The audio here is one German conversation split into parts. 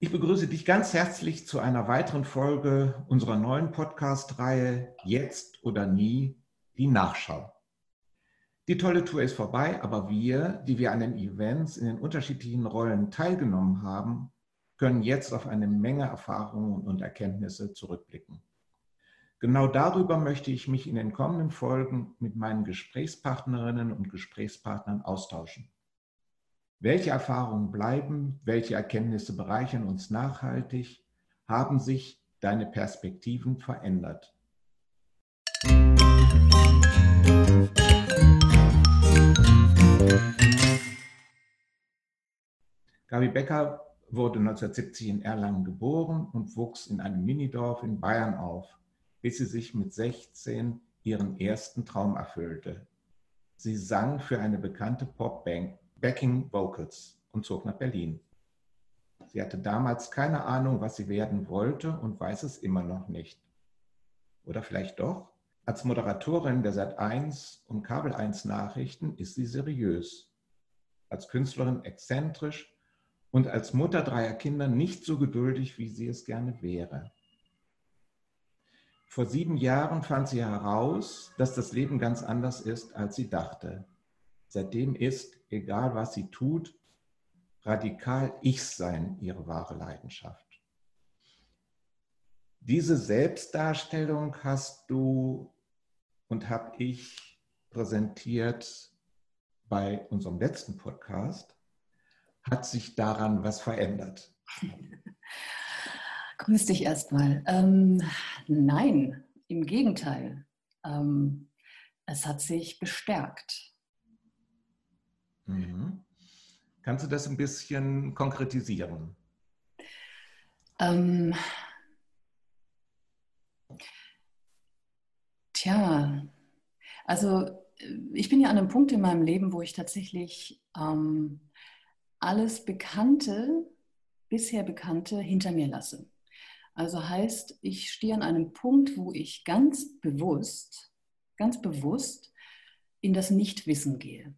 Ich begrüße dich ganz herzlich zu einer weiteren Folge unserer neuen Podcast-Reihe Jetzt oder nie, die Nachschau. Die tolle Tour ist vorbei, aber wir, die wir an den Events in den unterschiedlichen Rollen teilgenommen haben, können jetzt auf eine Menge Erfahrungen und Erkenntnisse zurückblicken. Genau darüber möchte ich mich in den kommenden Folgen mit meinen Gesprächspartnerinnen und Gesprächspartnern austauschen. Welche Erfahrungen bleiben, welche Erkenntnisse bereichern uns nachhaltig, haben sich deine Perspektiven verändert? Gabi Becker wurde 1970 in Erlangen geboren und wuchs in einem Minidorf in Bayern auf, bis sie sich mit 16 ihren ersten Traum erfüllte. Sie sang für eine bekannte Popband Backing Vocals und zog nach Berlin. Sie hatte damals keine Ahnung, was sie werden wollte und weiß es immer noch nicht. Oder vielleicht doch? Als Moderatorin der Sat1 und Kabel 1 Nachrichten ist sie seriös. Als Künstlerin exzentrisch und als Mutter dreier Kinder nicht so geduldig, wie sie es gerne wäre. Vor sieben Jahren fand sie heraus, dass das Leben ganz anders ist, als sie dachte. Seitdem ist, egal was sie tut, radikal Ich-Sein ihre wahre Leidenschaft. Diese Selbstdarstellung hast du und habe ich präsentiert bei unserem letzten Podcast. Hat sich daran was verändert? Grüß dich erstmal. Ähm, nein, im Gegenteil. Ähm, es hat sich bestärkt. Mhm. Kannst du das ein bisschen konkretisieren? Ähm, tja, also ich bin ja an einem Punkt in meinem Leben, wo ich tatsächlich ähm, alles Bekannte, bisher Bekannte hinter mir lasse. Also heißt, ich stehe an einem Punkt, wo ich ganz bewusst, ganz bewusst in das Nichtwissen gehe.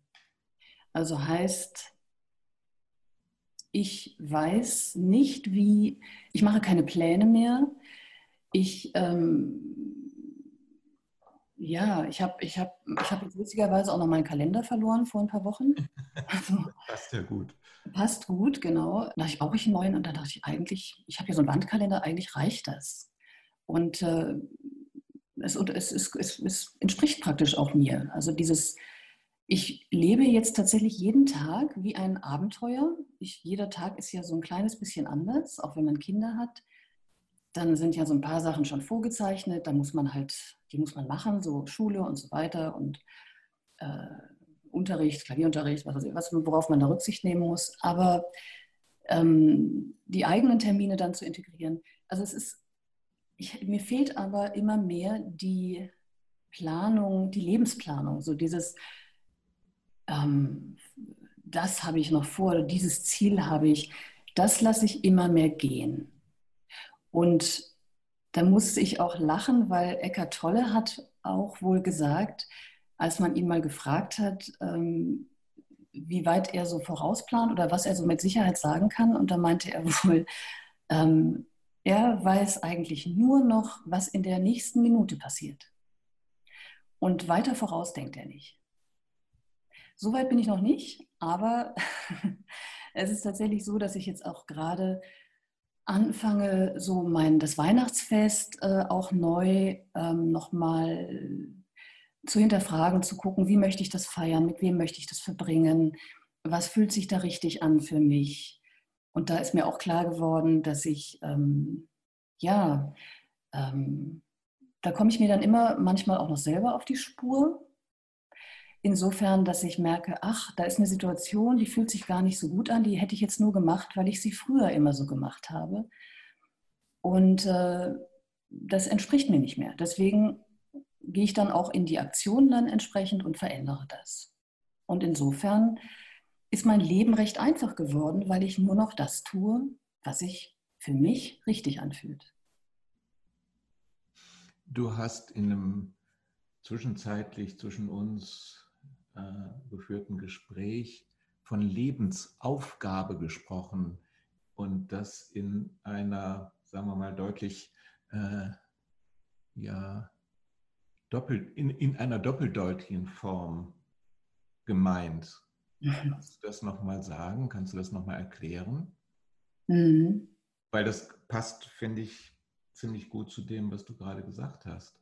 Also heißt, ich weiß nicht, wie, ich mache keine Pläne mehr. Ich, ähm, ja, ich habe ich hab, ich hab jetzt witzigerweise auch noch meinen Kalender verloren vor ein paar Wochen. Also, passt ja gut. Passt gut, genau. Da dachte ich, brauche ich einen neuen? Und da dachte ich eigentlich, ich habe hier so einen Wandkalender, eigentlich reicht das. Und äh, es, es, es, es, entspricht praktisch auch mir. Also dieses ich lebe jetzt tatsächlich jeden Tag wie ein Abenteuer. Ich, jeder Tag ist ja so ein kleines bisschen anders, auch wenn man Kinder hat. Dann sind ja so ein paar Sachen schon vorgezeichnet, da muss man halt, die muss man machen, so Schule und so weiter und äh, Unterricht, Klavierunterricht, was, was, worauf man da Rücksicht nehmen muss. Aber ähm, die eigenen Termine dann zu integrieren, also es ist, ich, mir fehlt aber immer mehr die Planung, die Lebensplanung, so dieses, ähm, das habe ich noch vor, dieses Ziel habe ich, das lasse ich immer mehr gehen. Und da musste ich auch lachen, weil Eckart Tolle hat auch wohl gesagt, als man ihn mal gefragt hat, ähm, wie weit er so vorausplant oder was er so mit Sicherheit sagen kann. Und da meinte er wohl, ähm, er weiß eigentlich nur noch, was in der nächsten Minute passiert. Und weiter voraus denkt er nicht. So weit bin ich noch nicht, aber es ist tatsächlich so, dass ich jetzt auch gerade anfange, so mein das Weihnachtsfest äh, auch neu ähm, nochmal zu hinterfragen, zu gucken, wie möchte ich das feiern, mit wem möchte ich das verbringen, was fühlt sich da richtig an für mich. Und da ist mir auch klar geworden, dass ich, ähm, ja, ähm, da komme ich mir dann immer manchmal auch noch selber auf die Spur, Insofern, dass ich merke, ach, da ist eine Situation, die fühlt sich gar nicht so gut an, die hätte ich jetzt nur gemacht, weil ich sie früher immer so gemacht habe. Und äh, das entspricht mir nicht mehr. Deswegen gehe ich dann auch in die Aktion dann entsprechend und verändere das. Und insofern ist mein Leben recht einfach geworden, weil ich nur noch das tue, was sich für mich richtig anfühlt. Du hast in einem zwischenzeitlich zwischen uns geführten Gespräch von Lebensaufgabe gesprochen. und das in einer, sagen wir mal, deutlich äh, ja, doppelt, in, in einer doppeldeutigen Form gemeint. Mhm. Kannst du das nochmal sagen? Kannst du das nochmal erklären? Mhm. Weil das passt, finde ich, ziemlich gut zu dem, was du gerade gesagt hast.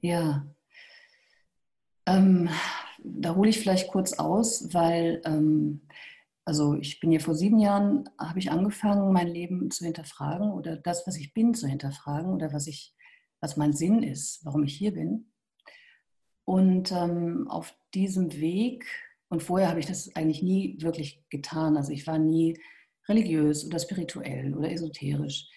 Ja. Ähm, da hole ich vielleicht kurz aus, weil ähm, also ich bin ja vor sieben Jahren, habe ich angefangen, mein Leben zu hinterfragen oder das, was ich bin, zu hinterfragen oder was, ich, was mein Sinn ist, warum ich hier bin. Und ähm, auf diesem Weg, und vorher habe ich das eigentlich nie wirklich getan, also ich war nie religiös oder spirituell oder esoterisch.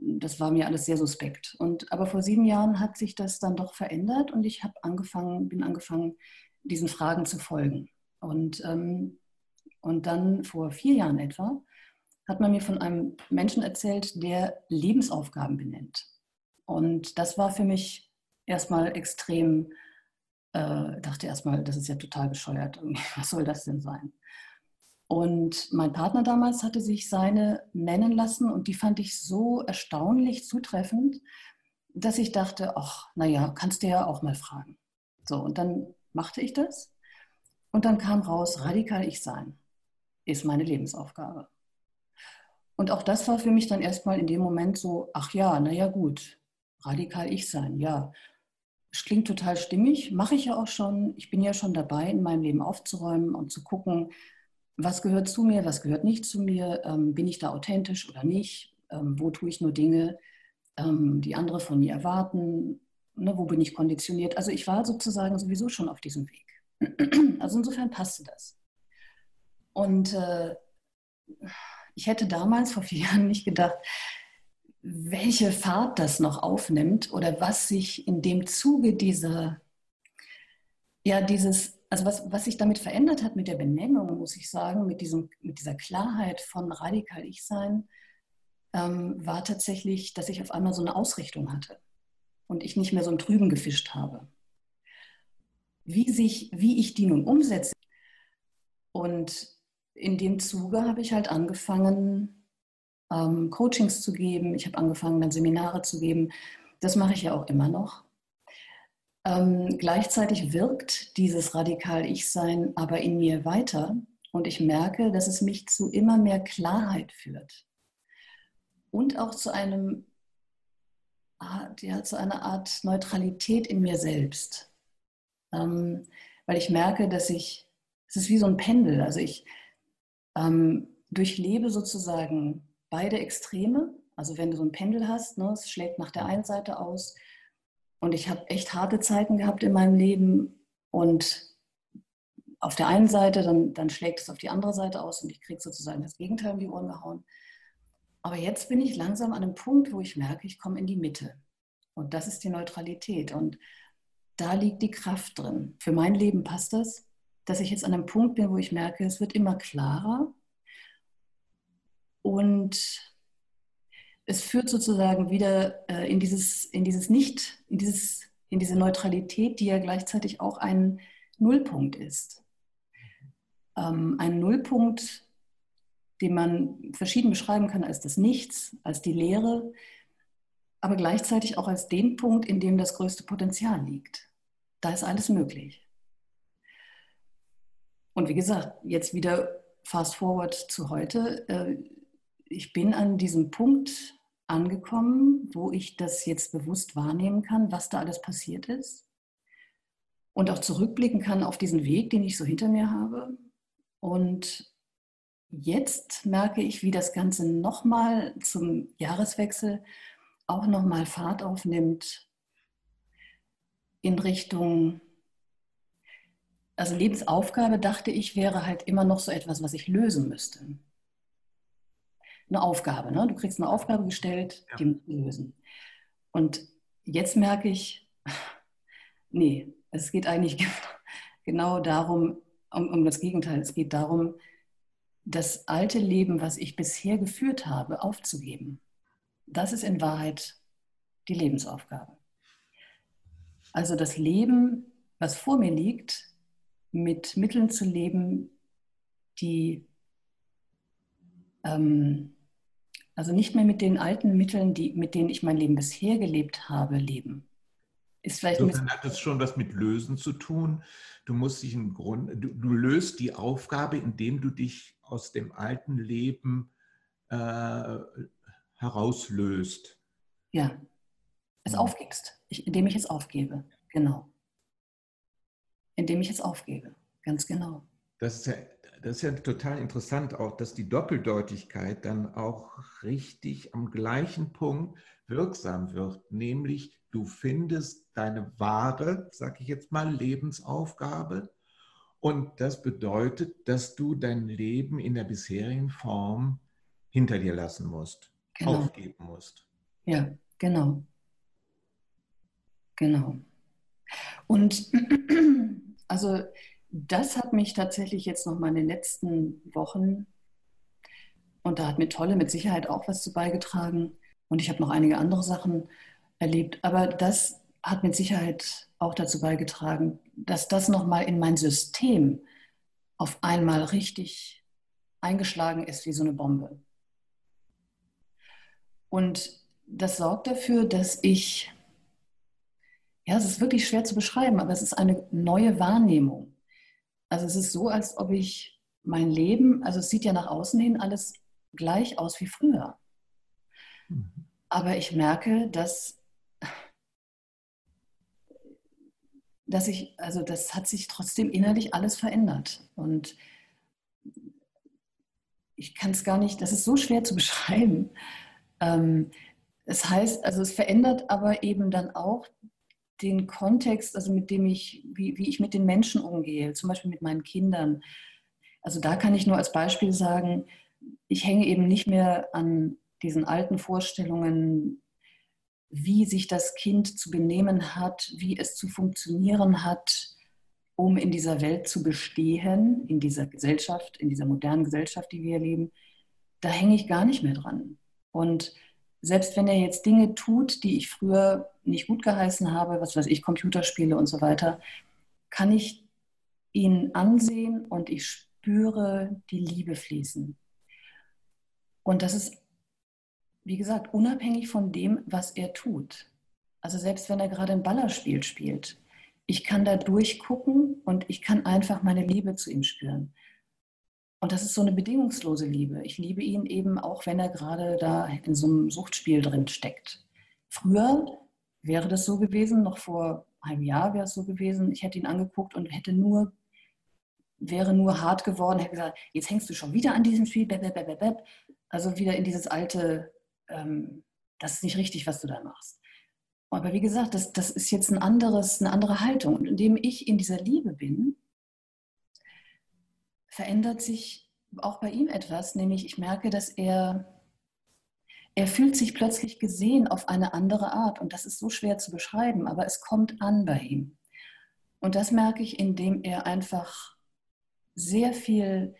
Das war mir alles sehr suspekt. Und, aber vor sieben Jahren hat sich das dann doch verändert und ich habe angefangen, bin angefangen, diesen Fragen zu folgen. Und ähm, und dann vor vier Jahren etwa hat man mir von einem Menschen erzählt, der Lebensaufgaben benennt. Und das war für mich erstmal extrem, äh, dachte erstmal, das ist ja total bescheuert. Was soll das denn sein? Und mein Partner damals hatte sich seine nennen lassen und die fand ich so erstaunlich zutreffend, dass ich dachte, ach, naja, kannst du ja auch mal fragen. So, und dann machte ich das und dann kam raus, radikal ich sein ist meine Lebensaufgabe. Und auch das war für mich dann erstmal in dem Moment so, ach ja, naja gut, radikal ich sein, ja. Klingt total stimmig, mache ich ja auch schon. Ich bin ja schon dabei, in meinem Leben aufzuräumen und zu gucken, was gehört zu mir, was gehört nicht zu mir, ähm, bin ich da authentisch oder nicht, ähm, wo tue ich nur Dinge, ähm, die andere von mir erwarten, ne, wo bin ich konditioniert. Also ich war sozusagen sowieso schon auf diesem Weg. Also insofern passte das. Und äh, ich hätte damals vor vier Jahren nicht gedacht, welche Fahrt das noch aufnimmt oder was sich in dem Zuge dieser, ja, dieses, also was, was sich damit verändert hat mit der Benennung, muss ich sagen, mit, diesem, mit dieser Klarheit von radikal Ich-Sein, ähm, war tatsächlich, dass ich auf einmal so eine Ausrichtung hatte und ich nicht mehr so im Trüben gefischt habe. Wie, sich, wie ich die nun umsetze und in dem Zuge habe ich halt angefangen, ähm, Coachings zu geben. Ich habe angefangen, dann Seminare zu geben. Das mache ich ja auch immer noch. Ähm, gleichzeitig wirkt dieses Radikal-Ich-Sein aber in mir weiter und ich merke, dass es mich zu immer mehr Klarheit führt und auch zu einem ja, zu einer Art Neutralität in mir selbst, ähm, weil ich merke, dass ich es ist wie so ein Pendel. Also ich ähm, durchlebe sozusagen beide Extreme. Also wenn du so ein Pendel hast, ne, es schlägt nach der einen Seite aus. Und ich habe echt harte Zeiten gehabt in meinem Leben. Und auf der einen Seite, dann, dann schlägt es auf die andere Seite aus und ich kriege sozusagen das Gegenteil um die Ohren gehauen. Aber jetzt bin ich langsam an einem Punkt, wo ich merke, ich komme in die Mitte. Und das ist die Neutralität. Und da liegt die Kraft drin. Für mein Leben passt das dass ich jetzt an einem Punkt bin, wo ich merke, es wird immer klarer und es führt sozusagen wieder äh, in dieses, in dieses Nicht, in, dieses, in diese Neutralität, die ja gleichzeitig auch ein Nullpunkt ist. Ähm, ein Nullpunkt, den man verschieden beschreiben kann als das Nichts, als die Leere, aber gleichzeitig auch als den Punkt, in dem das größte Potenzial liegt. Da ist alles möglich. Und wie gesagt, jetzt wieder fast forward zu heute. Äh, ich bin an diesem Punkt angekommen, wo ich das jetzt bewusst wahrnehmen kann, was da alles passiert ist. Und auch zurückblicken kann auf diesen Weg, den ich so hinter mir habe. Und jetzt merke ich, wie das Ganze nochmal zum Jahreswechsel auch nochmal Fahrt aufnimmt in Richtung also Lebensaufgabe, dachte ich, wäre halt immer noch so etwas, was ich lösen müsste. Eine Aufgabe, ne? Du kriegst eine Aufgabe gestellt, ja. die musst du lösen. Und jetzt merke ich, nee, es geht eigentlich genau darum, um, um das Gegenteil. Es geht darum, das alte Leben, was ich bisher geführt habe, aufzugeben. Das ist in Wahrheit die Lebensaufgabe. Also das Leben, was vor mir liegt, mit Mitteln zu leben, die, ähm, Also nicht mehr mit den alten Mitteln, die, mit denen ich mein Leben bisher gelebt habe, leben. Ist vielleicht Insofern hat es schon was mit Lösen zu tun. Du musst dich im Grunde, du, du, löst die Aufgabe, indem du dich aus dem alten Leben äh, herauslöst. Ja, es aufgibst, ich, indem ich es aufgebe, genau. Indem ich es aufgebe, ganz genau. Das ist ja das ist ja total interessant auch, dass die Doppeldeutigkeit dann auch richtig am gleichen Punkt wirksam wird, nämlich du findest deine wahre, sag ich jetzt mal, Lebensaufgabe und das bedeutet, dass du dein Leben in der bisherigen Form hinter dir lassen musst, genau. aufgeben musst. Ja, genau. Genau. Und also das hat mich tatsächlich jetzt noch mal in den letzten Wochen, und da hat mir Tolle mit Sicherheit auch was zu beigetragen, und ich habe noch einige andere Sachen erlebt, aber das hat mit Sicherheit auch dazu beigetragen, dass das noch mal in mein System auf einmal richtig eingeschlagen ist wie so eine Bombe. Und das sorgt dafür, dass ich, ja, es ist wirklich schwer zu beschreiben, aber es ist eine neue Wahrnehmung. Also es ist so, als ob ich mein Leben, also es sieht ja nach außen hin alles gleich aus wie früher. Mhm. Aber ich merke, dass, dass ich, also das hat sich trotzdem innerlich alles verändert. Und ich kann es gar nicht, das ist so schwer zu beschreiben. Ähm, es heißt, also es verändert aber eben dann auch den Kontext, also mit dem ich, wie, wie ich mit den Menschen umgehe, zum Beispiel mit meinen Kindern. Also da kann ich nur als Beispiel sagen, ich hänge eben nicht mehr an diesen alten Vorstellungen, wie sich das Kind zu benehmen hat, wie es zu funktionieren hat, um in dieser Welt zu bestehen, in dieser Gesellschaft, in dieser modernen Gesellschaft, die wir leben. Da hänge ich gar nicht mehr dran. Und selbst wenn er jetzt Dinge tut, die ich früher nicht gut geheißen habe, was weiß ich, Computerspiele und so weiter, kann ich ihn ansehen und ich spüre die Liebe fließen. Und das ist, wie gesagt, unabhängig von dem, was er tut. Also selbst wenn er gerade ein Ballerspiel spielt, ich kann da durchgucken und ich kann einfach meine Liebe zu ihm spüren. Und das ist so eine bedingungslose Liebe. Ich liebe ihn eben auch, wenn er gerade da in so einem Suchtspiel drin steckt. Früher wäre das so gewesen, noch vor einem Jahr wäre es so gewesen, ich hätte ihn angeguckt und hätte nur, wäre nur hart geworden, hätte gesagt, jetzt hängst du schon wieder an diesem Spiel, bäb, bäb, bäb, also wieder in dieses alte, ähm, das ist nicht richtig, was du da machst. Aber wie gesagt, das, das ist jetzt ein anderes, eine andere Haltung. Und indem ich in dieser Liebe bin, verändert sich auch bei ihm etwas, nämlich ich merke, dass er, er fühlt sich plötzlich gesehen auf eine andere Art und das ist so schwer zu beschreiben, aber es kommt an bei ihm. Und das merke ich, indem er einfach sehr viel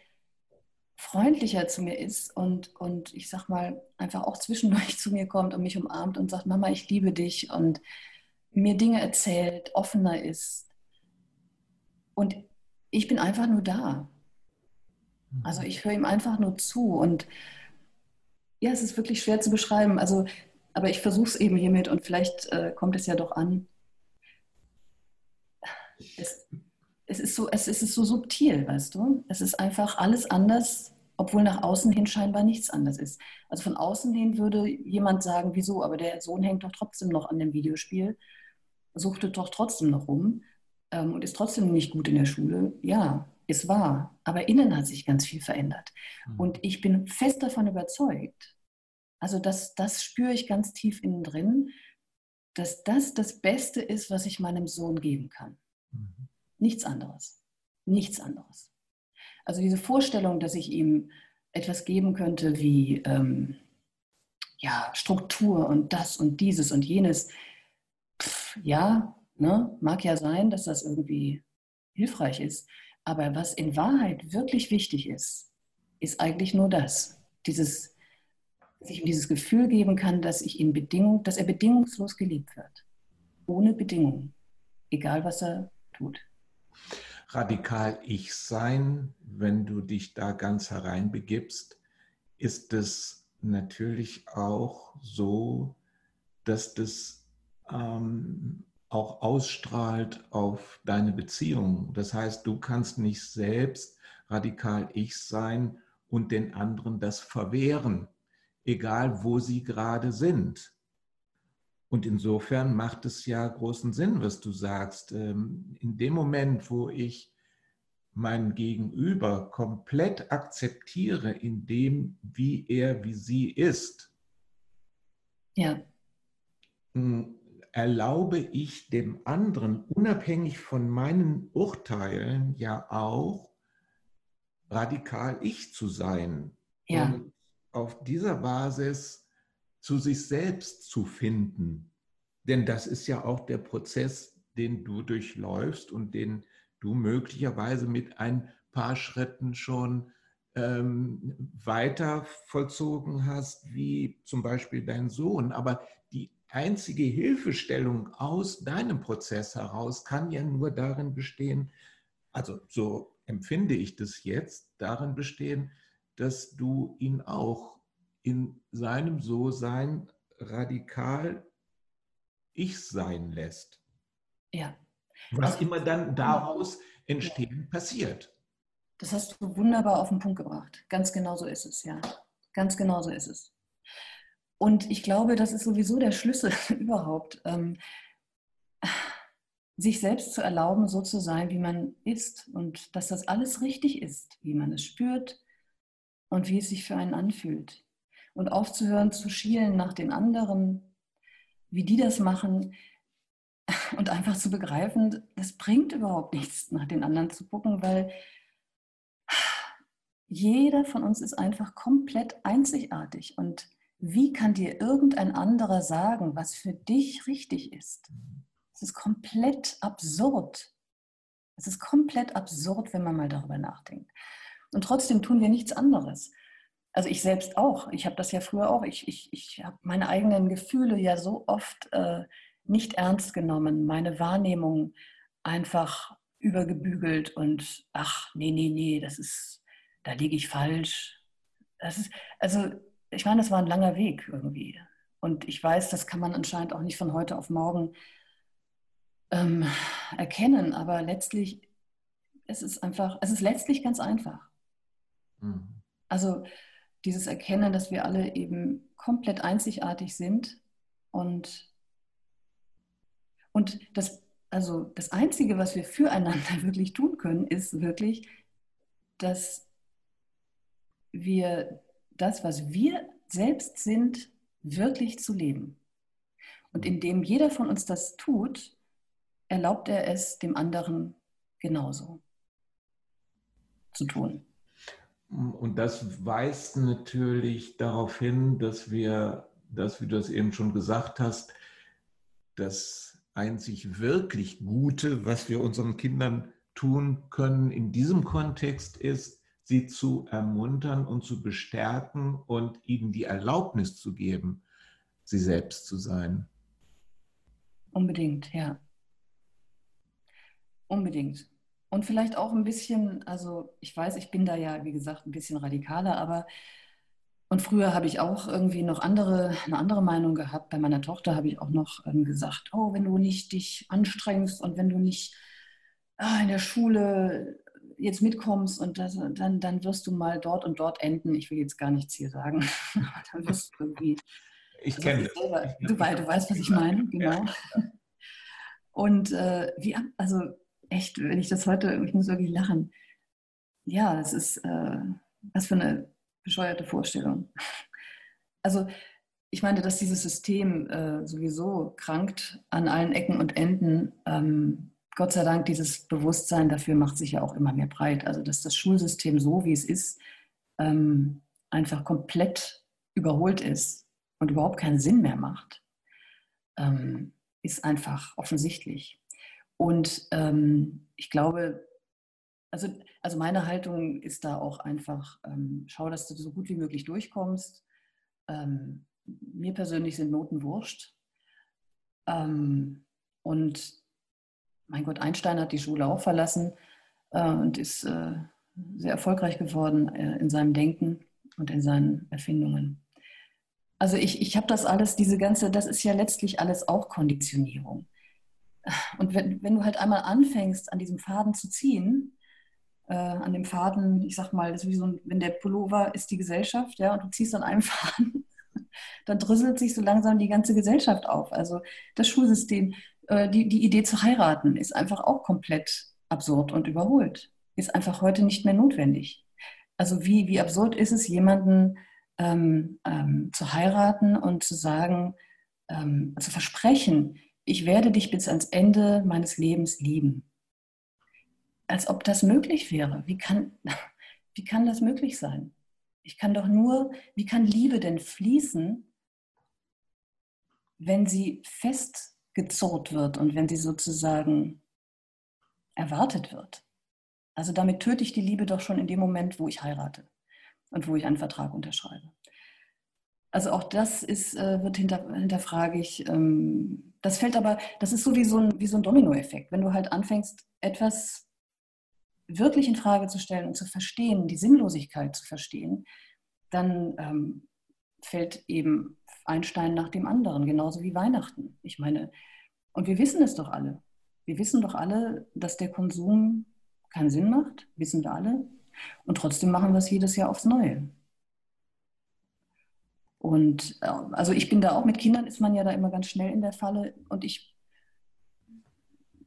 freundlicher zu mir ist und, und ich sag mal, einfach auch zwischendurch zu mir kommt und mich umarmt und sagt, Mama, ich liebe dich und mir Dinge erzählt, offener ist. Und ich bin einfach nur da. Also ich höre ihm einfach nur zu und ja, es ist wirklich schwer zu beschreiben. Also, aber ich versuche es eben hiermit und vielleicht äh, kommt es ja doch an. Es, es, ist so, es, ist so subtil, weißt du? Es ist einfach alles anders, obwohl nach außen hin scheinbar nichts anders ist. Also von außen hin würde jemand sagen, wieso, aber der Sohn hängt doch trotzdem noch an dem Videospiel, suchtet doch trotzdem noch rum ähm, und ist trotzdem nicht gut in der Schule. Ja, ist wahr, aber innen hat sich ganz viel verändert. Mhm. Und ich bin fest davon überzeugt, also das, das spüre ich ganz tief innen drin, dass das das Beste ist, was ich meinem Sohn geben kann. Mhm. Nichts anderes. Nichts anderes. Also diese Vorstellung, dass ich ihm etwas geben könnte wie ähm, ja, Struktur und das und dieses und jenes, pff, ja, ne, mag ja sein, dass das irgendwie hilfreich ist. Aber was in Wahrheit wirklich wichtig ist, ist eigentlich nur das. Dieses, dass ich ihm dieses Gefühl geben kann, dass, ich ihn Bedingung, dass er bedingungslos geliebt wird. Ohne Bedingung. Egal, was er tut. Radikal Ich sein, wenn du dich da ganz hereinbegibst, ist es natürlich auch so, dass das ähm, auch ausstrahlt auf deine Beziehung. Das heißt, du kannst nicht selbst radikal ich sein und den anderen das verwehren, egal wo sie gerade sind. Und insofern macht es ja großen Sinn, was du sagst. Ähm, in dem Moment, wo ich mein Gegenüber komplett akzeptiere in dem, wie er, wie sie ist, ja. Erlaube ich dem anderen, unabhängig von meinen Urteilen, ja auch radikal ich zu sein. Ja. Und auf dieser Basis zu sich selbst zu finden. Denn das ist ja auch der Prozess, den du durchläufst und den du möglicherweise mit ein paar Schritten schon ähm, weiter vollzogen hast, wie zum Beispiel dein Sohn. Aber die einzige Hilfestellung aus deinem Prozess heraus kann ja nur darin bestehen, also so empfinde ich das jetzt, darin bestehen, dass du ihn auch in seinem So-Sein radikal ich sein lässt. Ja. Was immer dann daraus entstehen ja. passiert. Das hast du wunderbar auf den Punkt gebracht. Ganz genau so ist es, ja. Ganz genau so ist es. Und ich glaube, das ist sowieso der Schlüssel überhaupt, ähm, sich selbst zu erlauben, so zu sein, wie man ist und dass das alles richtig ist, wie man es spürt und wie es sich für einen anfühlt. Und aufzuhören zu schielen nach den anderen, wie die das machen und einfach zu begreifen, das bringt überhaupt nichts, nach den anderen zu gucken, weil jeder von uns ist einfach komplett einzigartig und wie kann dir irgendein anderer sagen, was für dich richtig ist? Es ist komplett absurd. Es ist komplett absurd, wenn man mal darüber nachdenkt. Und trotzdem tun wir nichts anderes also ich selbst auch, ich habe das ja früher auch, ich, ich, ich habe meine eigenen Gefühle ja so oft äh, nicht ernst genommen, meine Wahrnehmung einfach übergebügelt und ach, nee, nee, nee, das ist, da liege ich falsch. Das ist, also ich meine, das war ein langer Weg irgendwie. Und ich weiß, das kann man anscheinend auch nicht von heute auf morgen ähm, erkennen, aber letztlich, es ist einfach, es ist letztlich ganz einfach. Mhm. Also dieses Erkennen, dass wir alle eben komplett einzigartig sind und, und das, also das Einzige, was wir füreinander wirklich tun können, ist wirklich, dass wir das, was wir selbst sind, wirklich zu leben. Und indem jeder von uns das tut, erlaubt er es dem anderen genauso zu tun. Und das weist natürlich darauf hin, dass wir, das, wie du es eben schon gesagt hast, das einzig wirklich Gute, was wir unseren Kindern tun können in diesem Kontext ist, sie zu ermuntern und zu bestärken und ihnen die Erlaubnis zu geben, sie selbst zu sein. Unbedingt, ja. Unbedingt. Und vielleicht auch ein bisschen, also ich weiß, ich bin da ja, wie gesagt, ein bisschen radikaler, aber und früher habe ich auch irgendwie noch andere, eine andere Meinung gehabt. Bei meiner Tochter habe ich auch noch ähm, gesagt, oh, wenn du nicht dich anstrengst und wenn du nicht ah, in der Schule jetzt mitkommst und das, dann, dann wirst du mal dort und dort enden. Ich will jetzt gar nichts hier sagen, dann wirst du irgendwie. Ich kenne das. Du, du weißt, was ich meine, genau. Ja. Und äh, wie, also echt, wenn ich das heute, ich muss wirklich lachen. Ja, es ist, äh, was für eine bescheuerte Vorstellung. Also ich meine, dass dieses System äh, sowieso krankt an allen Ecken und Enden. Ähm, Gott sei Dank, dieses Bewusstsein dafür macht sich ja auch immer mehr breit. Also dass das Schulsystem so, wie es ist, ähm, einfach komplett überholt ist und überhaupt keinen Sinn mehr macht, ähm, ist einfach offensichtlich. Und ähm, ich glaube, also, also meine Haltung ist da auch einfach, ähm, schau, dass du so gut wie möglich durchkommst. Ähm, mir persönlich sind Noten wurscht. Ähm, und mein Gott, Einstein hat die Schule auch verlassen äh, und ist äh, sehr erfolgreich geworden äh, in seinem Denken und in seinen Erfindungen. Also ich, ich habe das alles, diese ganze, das ist ja letztlich alles auch Konditionierung. Und wenn, wenn du halt einmal anfängst, an diesem Faden zu ziehen, äh, an dem Faden, ich sag mal, das ist wie so ein, wenn der Pullover ist die Gesellschaft, ja, und du ziehst an einem Faden, dann drüsselt sich so langsam die ganze Gesellschaft auf. Also das Schulsystem, die, die Idee zu heiraten ist einfach auch komplett absurd und überholt. Ist einfach heute nicht mehr notwendig. Also wie, wie absurd ist es, jemanden ähm, ähm, zu heiraten und zu sagen, ähm, zu versprechen, ich werde dich bis ans Ende meines Lebens lieben. Als ob das möglich wäre. Wie kann, wie kann das möglich sein? Ich kann doch nur, wie kann Liebe denn fließen, wenn sie festgezurrt wird und wenn sie sozusagen erwartet wird? Also damit töte ich die Liebe doch schon in dem Moment, wo ich heirate und wo ich einen Vertrag unterschreibe. Also auch das ist, äh, wird hinter, hinterfrage ich. Ähm, das fällt aber, das ist so wie so ein, so ein Dominoeffekt. Wenn du halt anfängst, etwas wirklich in Frage zu stellen und zu verstehen, die Sinnlosigkeit zu verstehen, dann ähm, fällt eben ein Stein nach dem anderen, genauso wie Weihnachten. Ich meine, und wir wissen es doch alle. Wir wissen doch alle, dass der Konsum keinen Sinn macht, wissen wir alle. Und trotzdem machen wir es jedes Jahr aufs Neue. Und äh, also ich bin da auch mit Kindern, ist man ja da immer ganz schnell in der Falle. Und ich,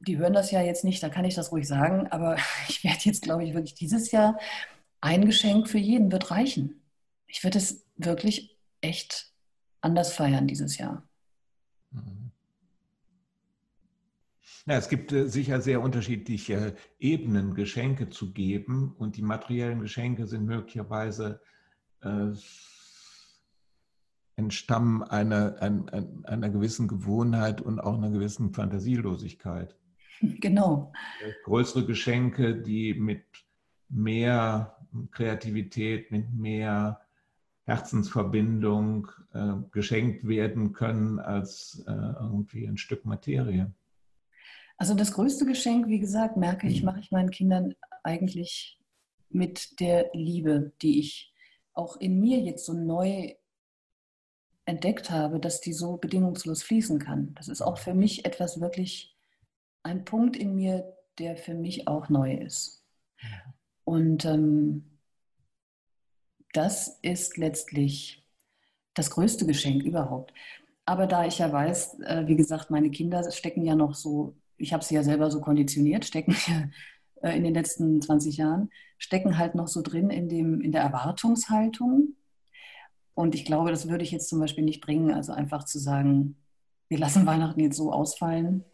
die hören das ja jetzt nicht, da kann ich das ruhig sagen, aber ich werde jetzt, glaube ich, wirklich dieses Jahr ein Geschenk für jeden wird reichen. Ich werde es wirklich echt anders feiern dieses Jahr. Mhm. Ja, es gibt äh, sicher sehr unterschiedliche Ebenen, Geschenke zu geben und die materiellen Geschenke sind möglicherweise äh, entstammen einer, einer, einer gewissen Gewohnheit und auch einer gewissen Fantasielosigkeit. Genau. Größere Geschenke, die mit mehr Kreativität, mit mehr Herzensverbindung äh, geschenkt werden können als äh, irgendwie ein Stück Materie. Also das größte Geschenk, wie gesagt, merke ich, mache ich meinen Kindern eigentlich mit der Liebe, die ich auch in mir jetzt so neu entdeckt habe, dass die so bedingungslos fließen kann. Das ist auch für mich etwas wirklich, ein Punkt in mir, der für mich auch neu ist. Und ähm, das ist letztlich das größte Geschenk überhaupt. Aber da ich ja weiß, äh, wie gesagt, meine Kinder stecken ja noch so, ich habe sie ja selber so konditioniert, stecken äh, in den letzten 20 Jahren, stecken halt noch so drin in, dem, in der Erwartungshaltung und ich glaube, das würde ich jetzt zum Beispiel nicht bringen, also einfach zu sagen, wir lassen Weihnachten jetzt so ausfallen.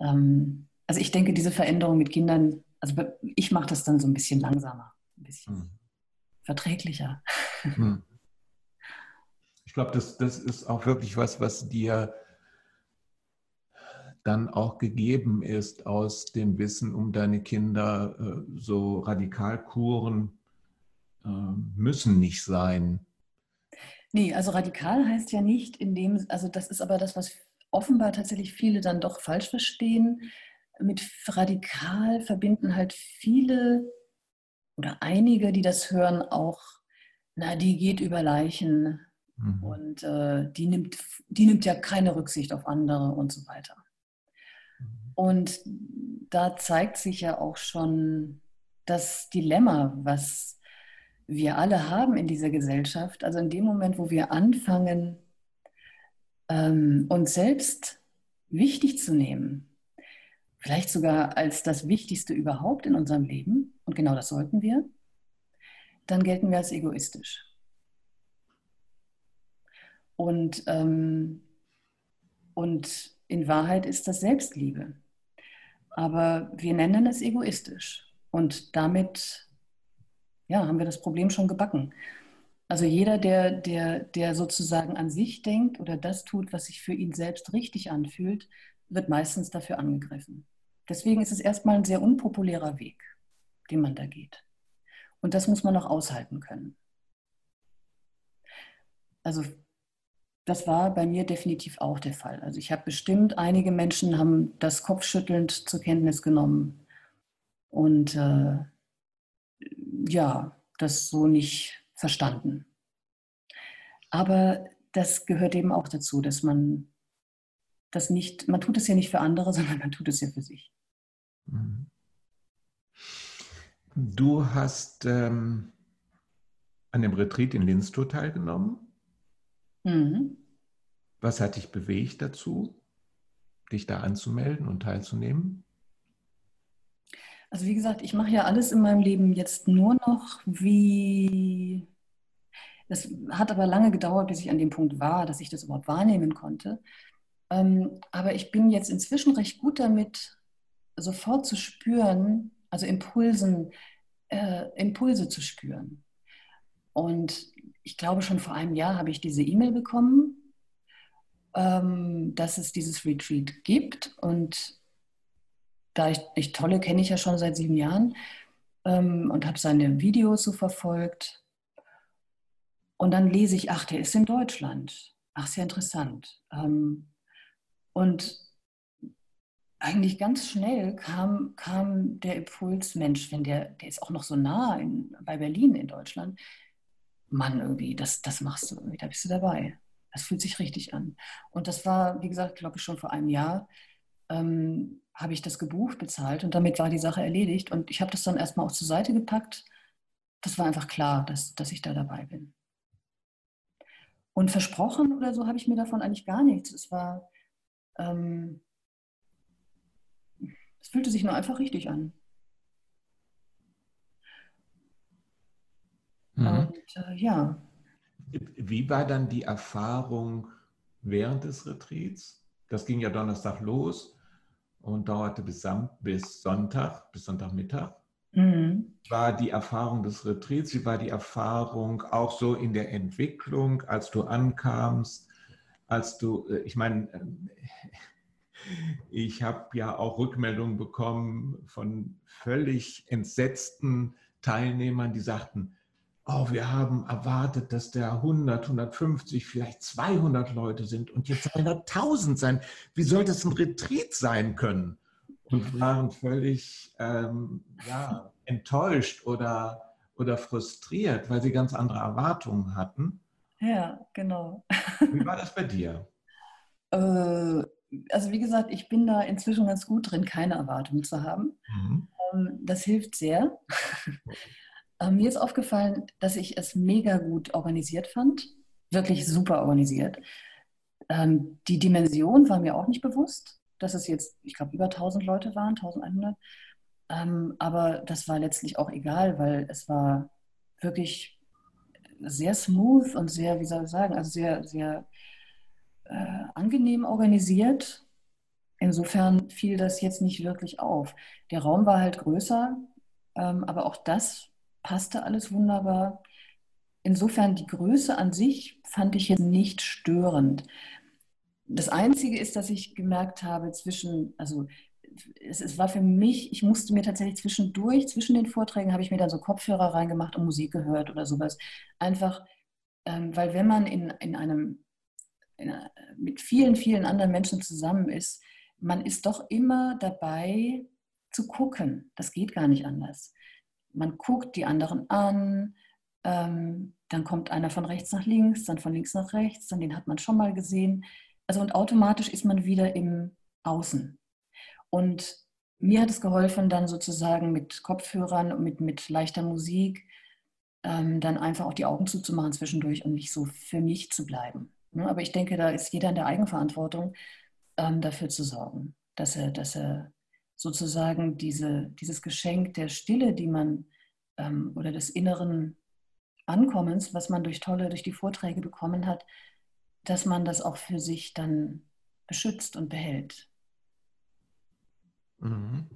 Ähm, also ich denke, diese Veränderung mit Kindern, also ich mache das dann so ein bisschen langsamer, ein bisschen hm. Verträglicher. Hm. Ich glaube, das, das ist auch wirklich was, was dir dann auch gegeben ist aus dem Wissen um deine Kinder. Äh, so Radikalkuren äh, müssen nicht sein. Nee, also radikal heißt ja nicht in dem, also das ist aber das, was offenbar tatsächlich viele dann doch falsch verstehen. Mit radikal verbinden halt viele oder einige, die das hören, auch, na, die geht über Leichen mhm. und äh, die, nimmt, die nimmt ja keine Rücksicht auf andere und so weiter. Mhm. Und da zeigt sich ja auch schon das Dilemma, was wir alle haben in dieser Gesellschaft. Also in dem Moment, wo wir anfangen, ähm, uns selbst wichtig zu nehmen, vielleicht sogar als das Wichtigste überhaupt in unserem Leben, und genau das sollten wir, dann gelten wir als egoistisch. Und, ähm, und in Wahrheit ist das Selbstliebe. Aber wir nennen es egoistisch. Und damit ja, haben wir das Problem schon gebacken. Also jeder, der, der, der sozusagen an sich denkt oder das tut, was sich für ihn selbst richtig anfühlt, wird meistens dafür angegriffen. Deswegen ist es erstmal ein sehr unpopulärer Weg, den man da geht. Und das muss man auch aushalten können. Also das war bei mir definitiv auch der Fall. Also ich habe bestimmt, einige Menschen haben das kopfschüttelnd zur Kenntnis genommen. Und äh, ja, das so nicht verstanden. Aber das gehört eben auch dazu, dass man das nicht, man tut es ja nicht für andere, sondern man tut es ja für sich. Mhm. Du hast ähm, an dem Retreat in Linstow teilgenommen. Mhm. Was hat dich bewegt dazu, dich da anzumelden und teilzunehmen? Also wie gesagt, ich mache ja alles in meinem Leben jetzt nur noch wie... Es hat aber lange gedauert, bis ich an dem Punkt war, dass ich das überhaupt wahrnehmen konnte. Ähm, aber ich bin jetzt inzwischen recht gut damit, sofort zu spüren, also Impulsen, äh, Impulse zu spüren. Und ich glaube, schon vor einem Jahr habe ich diese E-Mail bekommen, ähm, dass es dieses Retreat gibt. Und da ich, ich Tolle kenne ich ja schon seit sieben Jahren ähm, und habe seine Videos so verfolgt. Und dann lese ich, ach, der ist in Deutschland. Ach, sehr interessant. Ähm, und eigentlich ganz schnell kam, kam der Impuls, Mensch, wenn der, der ist auch noch so nah in, bei Berlin in Deutschland, Mann, irgendwie, das, das machst du irgendwie, da bist du dabei. Das fühlt sich richtig an. Und das war, wie gesagt, glaube ich, schon vor einem Jahr ähm, habe ich das gebucht, bezahlt und damit war die Sache erledigt. Und ich habe das dann erstmal auch zur Seite gepackt. Das war einfach klar, dass, dass ich da dabei bin. Und versprochen oder so habe ich mir davon eigentlich gar nichts. Es war, ähm, es fühlte sich nur einfach richtig an. Mhm. Und äh, ja. Wie war dann die Erfahrung während des Retreats? Das ging ja Donnerstag los und dauerte bis, bis Sonntag, bis Sonntagmittag. Mhm. War die Erfahrung des Retreats, wie war die Erfahrung auch so in der Entwicklung, als du ankamst, als du, äh, ich meine, ich habe ja auch Rückmeldungen bekommen von völlig entsetzten Teilnehmern, die sagten, oh, wir haben erwartet, dass der 100, 150, vielleicht 200 Leute sind und jetzt sollen da 1000 sein. Wie soll das ein Retreat sein können? Und waren völlig ähm, ja, enttäuscht oder, oder frustriert, weil sie ganz andere Erwartungen hatten. Ja, genau. Wie war das bei dir? Äh, also wie gesagt, ich bin da inzwischen ganz gut drin, keine Erwartungen zu haben. Mhm. Ähm, das hilft sehr. Ähm, mir ist aufgefallen, dass ich es mega gut organisiert fand. Wirklich super organisiert. Ähm, die Dimension war mir auch nicht bewusst, dass es jetzt, ich glaube, über 1000 Leute waren, 1100. aber das war letztlich auch egal, weil es war wirklich sehr smooth und sehr, wie soll ich sagen, also sehr, sehr äh, angenehm organisiert. Insofern fiel das jetzt nicht wirklich auf. Der Raum war halt größer, ähm, aber auch das passte alles wunderbar. Insofern die Größe an sich fand ich jetzt nicht störend. Das Einzige ist, dass ich gemerkt habe, zwischen, also es, es, war für mich, ich musste mir tatsächlich zwischendurch, zwischen den Vorträgen, habe ich mir dann so Kopfhörer reingemacht und Musik gehört oder sowas. Einfach, ähm, weil wenn man in, in einem mit vielen, vielen anderen Menschen zusammen ist, man ist doch immer dabei zu gucken. Das geht gar nicht anders. Man guckt die anderen an, ähm, dann kommt einer von rechts nach links, dann von links nach rechts, dann den hat man schon mal gesehen. Also und automatisch ist man wieder im Außen. Und mir hat es geholfen, dann sozusagen mit Kopfhörern und mit, mit leichter Musik ähm, dann einfach auch die Augen zuzumachen zwischendurch und nicht so für mich zu bleiben. Ne? Aber ich denke, da ist jeder in der Eigenverantwortung, ähm, dafür zu sorgen, dass er, dass er sozusagen diese, dieses Geschenk der Stille, die man ähm, oder des inneren Ankommens, was man durch tolle, durch die Vorträge bekommen hat, dass man das auch für sich dann beschützt und behält. Mhm.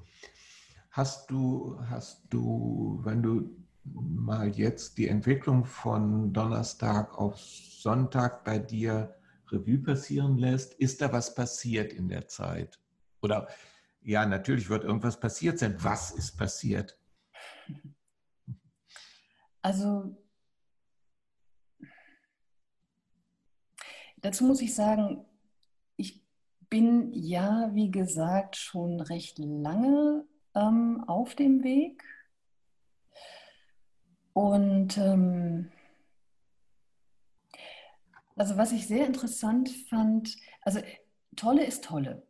Hast du, hast du, wenn du mal jetzt die Entwicklung von Donnerstag auf Sonntag bei dir Revue passieren lässt, ist da was passiert in der Zeit? Oder ja, natürlich wird irgendwas passiert sein. Was ist passiert? Also dazu muss ich sagen, bin ja, wie gesagt, schon recht lange ähm, auf dem Weg und ähm, Also was ich sehr interessant fand, also Tolle ist Tolle.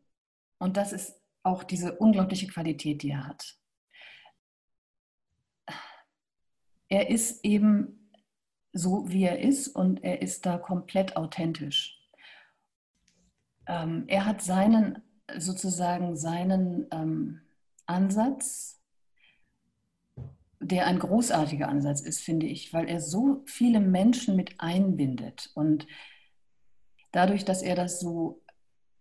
Und das ist auch diese unglaubliche Qualität, die er hat. Er ist eben so, wie er ist und er ist da komplett authentisch. Ähm, er hat seinen, sozusagen seinen ähm, Ansatz, der ein großartiger Ansatz ist, finde ich, weil er so viele Menschen mit einbindet und dadurch, dass er das so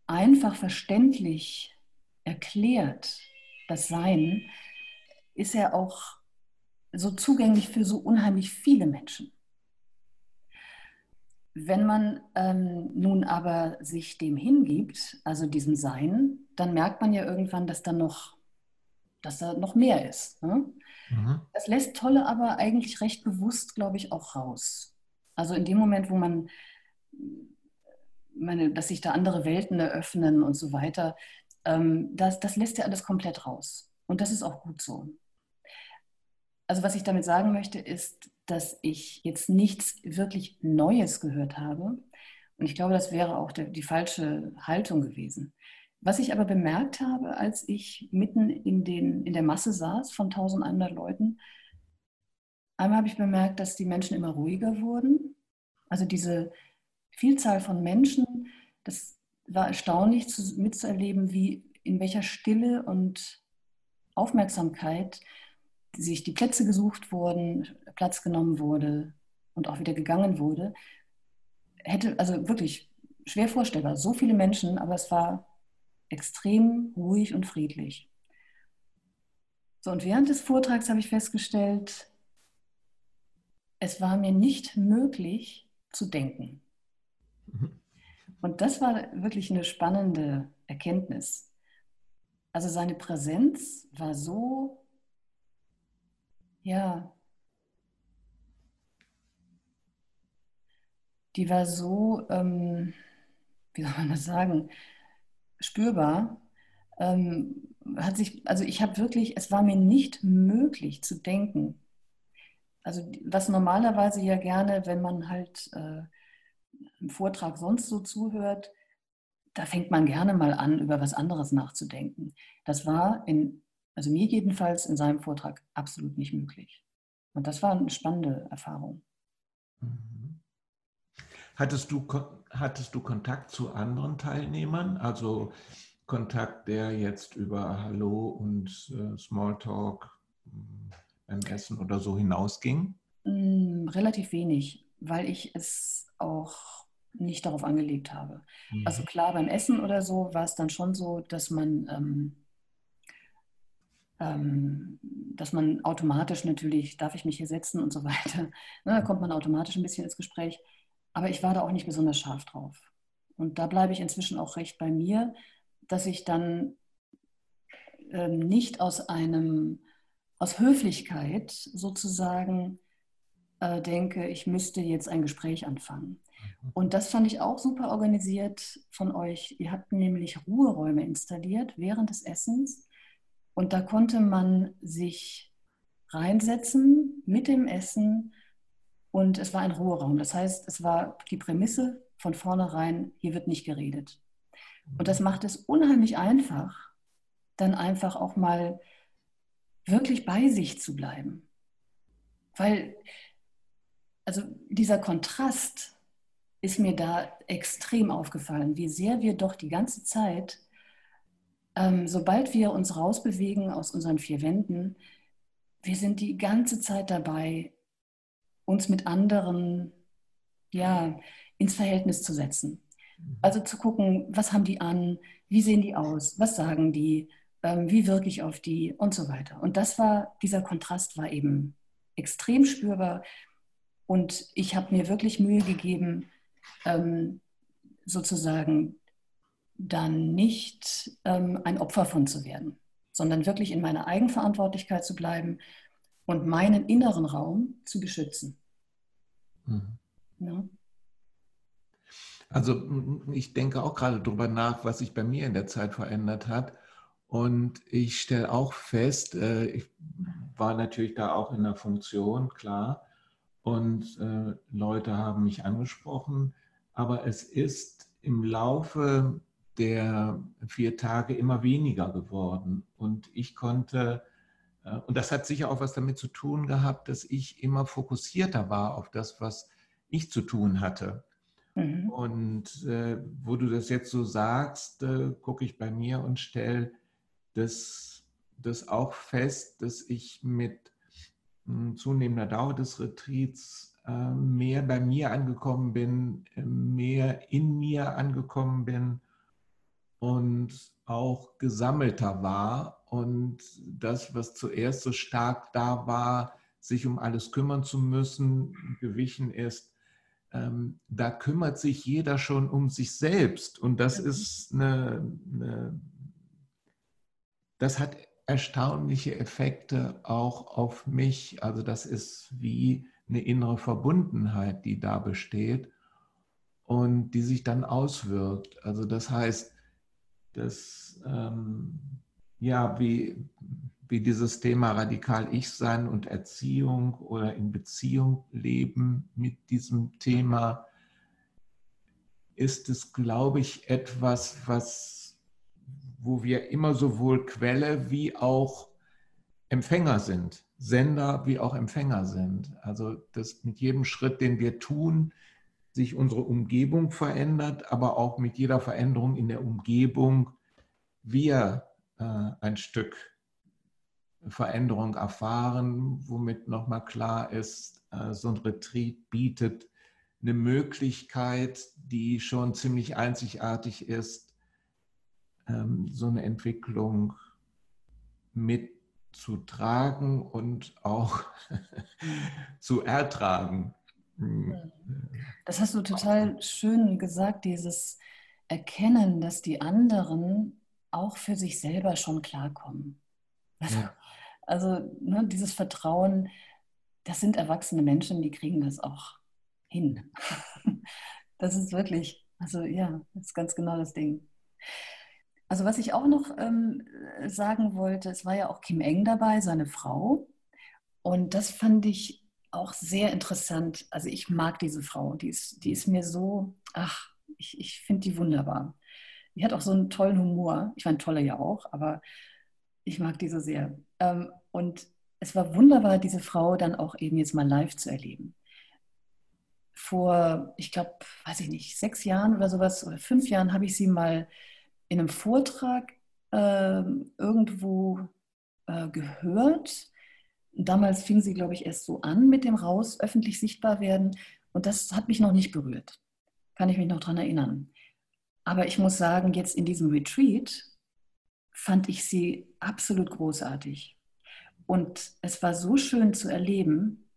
einfach verständlich erklärt, das Sein, ist er auch so zugänglich für so unheimlich viele Menschen. Wenn man ähm, nun aber sich dem hingibt, also diesem Sein, dann merkt man ja irgendwann, dass da noch, dass da noch mehr ist. Ne? Mhm. Das lässt Tolle aber eigentlich recht bewusst, glaube ich, auch raus. Also in dem Moment, wo man, meine, dass sich da andere Welten eröffnen und so weiter, ähm, das, das lässt er alles komplett raus. Und das ist auch gut so. Also was ich damit sagen möchte, ist, dass ich jetzt nichts wirklich Neues gehört habe. Und ich glaube, das wäre auch der, die falsche Haltung gewesen. Was ich aber bemerkt habe, als ich mitten in, den, in der Masse saß von 1100 Leuten, einmal habe ich bemerkt, dass die Menschen immer ruhiger wurden. Also diese Vielzahl von Menschen, das war erstaunlich zu, mitzuerleben, wie in welcher Stille und Aufmerksamkeit sich die Plätze gesucht wurden, Platz genommen wurde und auch wieder gegangen wurde. Hätte, also wirklich schwer vorstellbar, so viele Menschen, aber es war extrem ruhig und friedlich. So, und während des Vortrags habe ich festgestellt, es war mir nicht möglich zu denken. Mhm. Und das war wirklich eine spannende Erkenntnis. Also seine Präsenz war so, ja, die war so, ähm, wie soll man das sagen, spürbar. Ähm, hat sich, also ich habe wirklich, es war mir nicht möglich zu denken. Also was normalerweise ja gerne, wenn man halt äh, im Vortrag sonst so zuhört, da fängt man gerne mal an, über was anderes nachzudenken. Das war in, also mir jedenfalls in seinem Vortrag absolut nicht möglich. Und das war eine spannende Erfahrung. Mhm. Hattest du, hattest du Kontakt zu anderen Teilnehmern? Also Kontakt, der jetzt über Hallo und äh, Smalltalk hm, beim Essen oder so hinausging? Mm, relativ wenig, weil ich es auch nicht darauf angelegt habe. Mhm. Also klar, beim Essen oder so war es dann schon so, dass man, ähm, ähm, dass man automatisch natürlich, darf ich mich hier setzen und so weiter, ne, da kommt man automatisch ein bisschen ins Gespräch. Aber ich war da auch nicht besonders scharf drauf. Und da bleibe ich inzwischen auch recht bei mir, dass ich dann ähm, nicht aus einem, aus Höflichkeit sozusagen äh, denke, ich müsste jetzt ein Gespräch anfangen. Und das fand ich auch super organisiert von euch. Ihr habt nämlich Ruheräume installiert während des Essens. Und da konnte man sich reinsetzen mit dem Essen. Und es war ein Ruheraum. Das heißt, es war die Prämisse von vornherein, hier wird nicht geredet. Und das macht es unheimlich einfach, dann einfach auch mal wirklich bei sich zu bleiben. Weil, also dieser Kontrast ist mir da extrem aufgefallen, wie sehr wir doch die ganze Zeit, ähm, sobald wir uns rausbewegen aus unseren vier Wänden, wir sind die ganze Zeit dabei, uns mit anderen ja, ins Verhältnis zu setzen. Mhm. Also zu gucken, was haben die an, wie sehen die aus, was sagen die, ähm, wie wirke ich auf die und so weiter. Und das war, dieser Kontrast war eben extrem spürbar. Und ich habe mir wirklich Mühe gegeben, ähm, sozusagen dann nicht ähm, ein Opfer von zu werden, sondern wirklich in meiner Eigenverantwortlichkeit zu bleiben und meinen inneren Raum zu beschützen. Mhm. Ja. Also ich denke auch gerade darüber nach, was sich bei mir in der Zeit verändert hat. Und ich stelle auch fest, äh, ich war natürlich da auch in der Funktion, klar. Und äh, Leute haben mich angesprochen, aber es ist im Laufe der vier Tage immer weniger geworden. Und ich konnte, äh, und das hat sicher auch was damit zu tun gehabt, dass ich immer fokussierter war auf das, was ich zu tun hatte. Mhm. Und äh, wo du das jetzt so sagst, äh, gucke ich bei mir und stelle das, das auch fest, dass ich mit mh, hm, zunehmender Dauer des Retreats äh, mehr bei mir angekommen bin, mehr in mir angekommen bin und auch gesammelter war. Und das, was zuerst so stark da war, sich um alles kümmern zu müssen, gewichen ist. Ähm, da kümmert sich jeder schon um sich selbst. Und das mhm. ist eine, eine, das hat erstaunliche Effekte auch auf mich. Also das ist wie eine innere Verbundenheit, die da besteht und die sich dann auswirkt. Also das heißt, dass ähm, ja, wie, wie dieses Thema radikal Ich-Sein und Erziehung oder in Beziehung leben mit diesem Thema, ist es, glaube ich, etwas, was, wo wir immer sowohl Quelle wie auch Empfänger sind. Sender wie auch Empfänger sind. Also dass mit jedem Schritt, den wir tun, sich unsere Umgebung verändert, aber auch mit jeder Veränderung in der Umgebung wir äh, ein Stück Veränderung erfahren, womit nochmal klar ist, äh, so ein Retreat bietet eine Möglichkeit, die schon ziemlich einzigartig ist, ähm, so eine Entwicklung mit zu tragen und auch zu ertragen. Das hast du total schön gesagt, dieses Erkennen, dass die anderen auch für sich selber schon klarkommen. Ja. Also ne, dieses Vertrauen, das sind erwachsene Menschen, die kriegen das auch hin. Das ist wirklich, also ja, das ist ganz genau das Ding. Also was ich auch noch ähm, sagen wollte, es war ja auch Kim Eng dabei, seine Frau. Und das fand ich auch sehr interessant. Also ich mag diese Frau. Die ist, die ist mir so, ach, ich, ich finde die wunderbar. Die hat auch so einen tollen Humor. Ich meine, tolle ja auch, aber ich mag die so sehr. Ähm, und es war wunderbar, diese Frau dann auch eben jetzt mal live zu erleben. Vor, ich glaube, weiß ich nicht, sechs Jahren oder sowas oder fünf Jahren habe ich sie mal in einem Vortrag äh, irgendwo äh, gehört. Damals fing sie, glaube ich, erst so an mit dem Raus, öffentlich sichtbar werden. Und das hat mich noch nicht berührt. Kann ich mich noch daran erinnern. Aber ich muss sagen, jetzt in diesem Retreat fand ich sie absolut großartig. Und es war so schön zu erleben,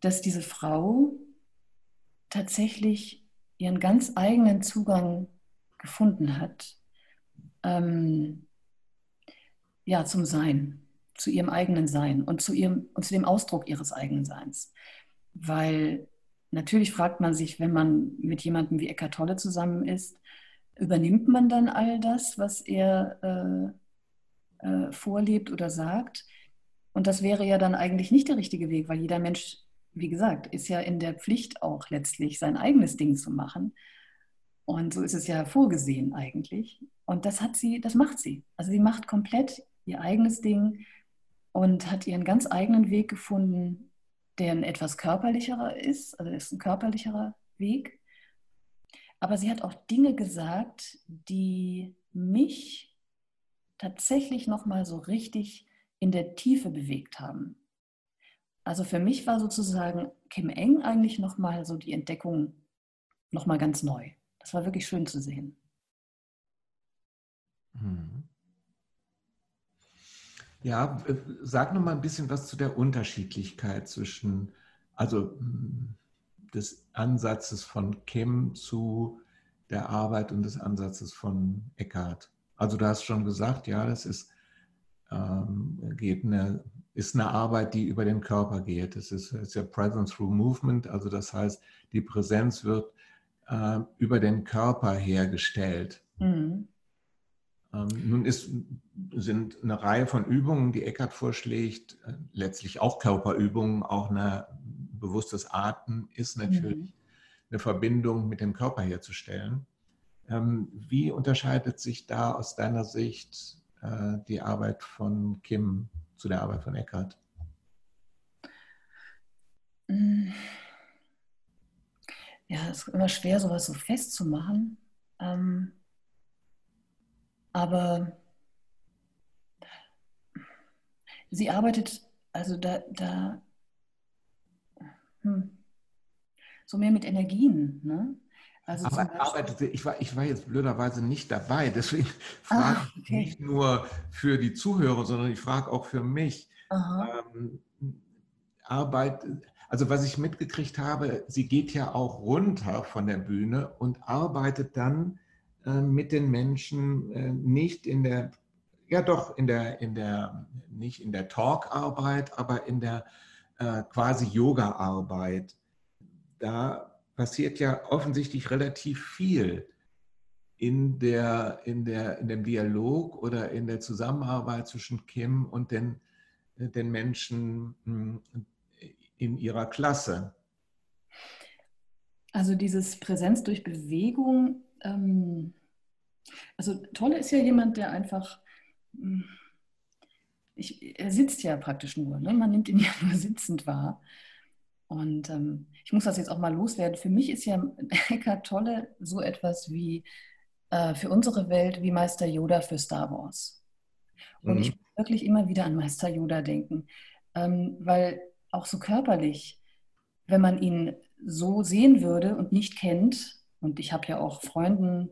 dass diese Frau tatsächlich ihren ganz eigenen Zugang gefunden hat, ähm, ja, zum Sein, zu ihrem eigenen Sein und zu, ihrem, und zu dem Ausdruck ihres eigenen Seins. Weil natürlich fragt man sich, wenn man mit jemandem wie Eckart Tolle zusammen ist, übernimmt man dann all das, was er äh, äh, vorlebt oder sagt? Und das wäre ja dann eigentlich nicht der richtige Weg, weil jeder Mensch, wie gesagt, ist ja in der Pflicht auch letztlich sein eigenes Ding zu machen. Und so ist es ja vorgesehen eigentlich. Und das hat sie, das macht sie. Also sie macht komplett ihr eigenes Ding und hat ihren ganz eigenen Weg gefunden, der ein etwas körperlicherer ist. Also ist ein körperlicherer Weg. Aber sie hat auch Dinge gesagt, die mich tatsächlich nochmal so richtig in der Tiefe bewegt haben. Also für mich war sozusagen Kim Eng eigentlich nochmal so die Entdeckung nochmal ganz neu. Das war wirklich schön zu sehen. Hm. Ja, äh, sag noch mal ein bisschen was zu der Unterschiedlichkeit zwischen, also hm, des Ansatzes von Kim zu der Arbeit und des Ansatzes von Eckhart. Also du hast schon gesagt, ja, das ist, ähm, geht eine, ist eine Arbeit, die über den Körper geht. Es ist, ist ja Presence through Movement, also das heißt, die Präsenz wird äh, über den Körper hergestellt. Mhm. Ähm, nun ist, sind eine Reihe von Übungen, die Eckart vorschlägt, äh, letztlich auch Körperübungen, auch ein bewusstes Atmen ist natürlich mhm. eine Verbindung mit dem Körper herzustellen. Ähm, wie unterscheidet sich da aus deiner Sicht äh, die Arbeit von Kim zu der Arbeit von Eckhart? Ja, es ist immer schwer, sowas so festzumachen. Ähm, aber sie arbeitet, also da, da hm, so mehr mit Energien. Ne? Also Aber arbeitete, ich war, ich war jetzt blöderweise nicht dabei, deswegen frage ah, okay. ich nicht nur für die Zuhörer, sondern ich frage auch für mich. Ähm, Arbeit, also was ich mitgekriegt habe, sie geht ja auch runter von der Bühne und arbeitet dann mit den Menschen äh, nicht in der, ja doch in der, in der, nicht in der Talkarbeit, aber in der äh, quasi Yoga-Arbeit. Da passiert ja offensichtlich relativ viel in, der, in, der, in dem Dialog oder in der Zusammenarbeit zwischen Kim und den, den Menschen hm, in ihrer Klasse. Also dieses Präsenz durch Bewegung. Ähm, also Tolle ist ja jemand, der einfach, hm, ich, er sitzt ja praktisch nur, ne? man nimmt ihn ja nur sitzend wahr. Und ähm, ich muss das jetzt auch mal loswerden. Für mich ist ja Eckhart Tolle so etwas wie äh, für unsere Welt wie Meister Yoda für Star Wars. Und mhm. ich muss wirklich immer wieder an Meister Yoda denken, ähm, weil auch so körperlich, wenn man ihn so sehen würde und nicht kennt, und ich habe ja auch Freunden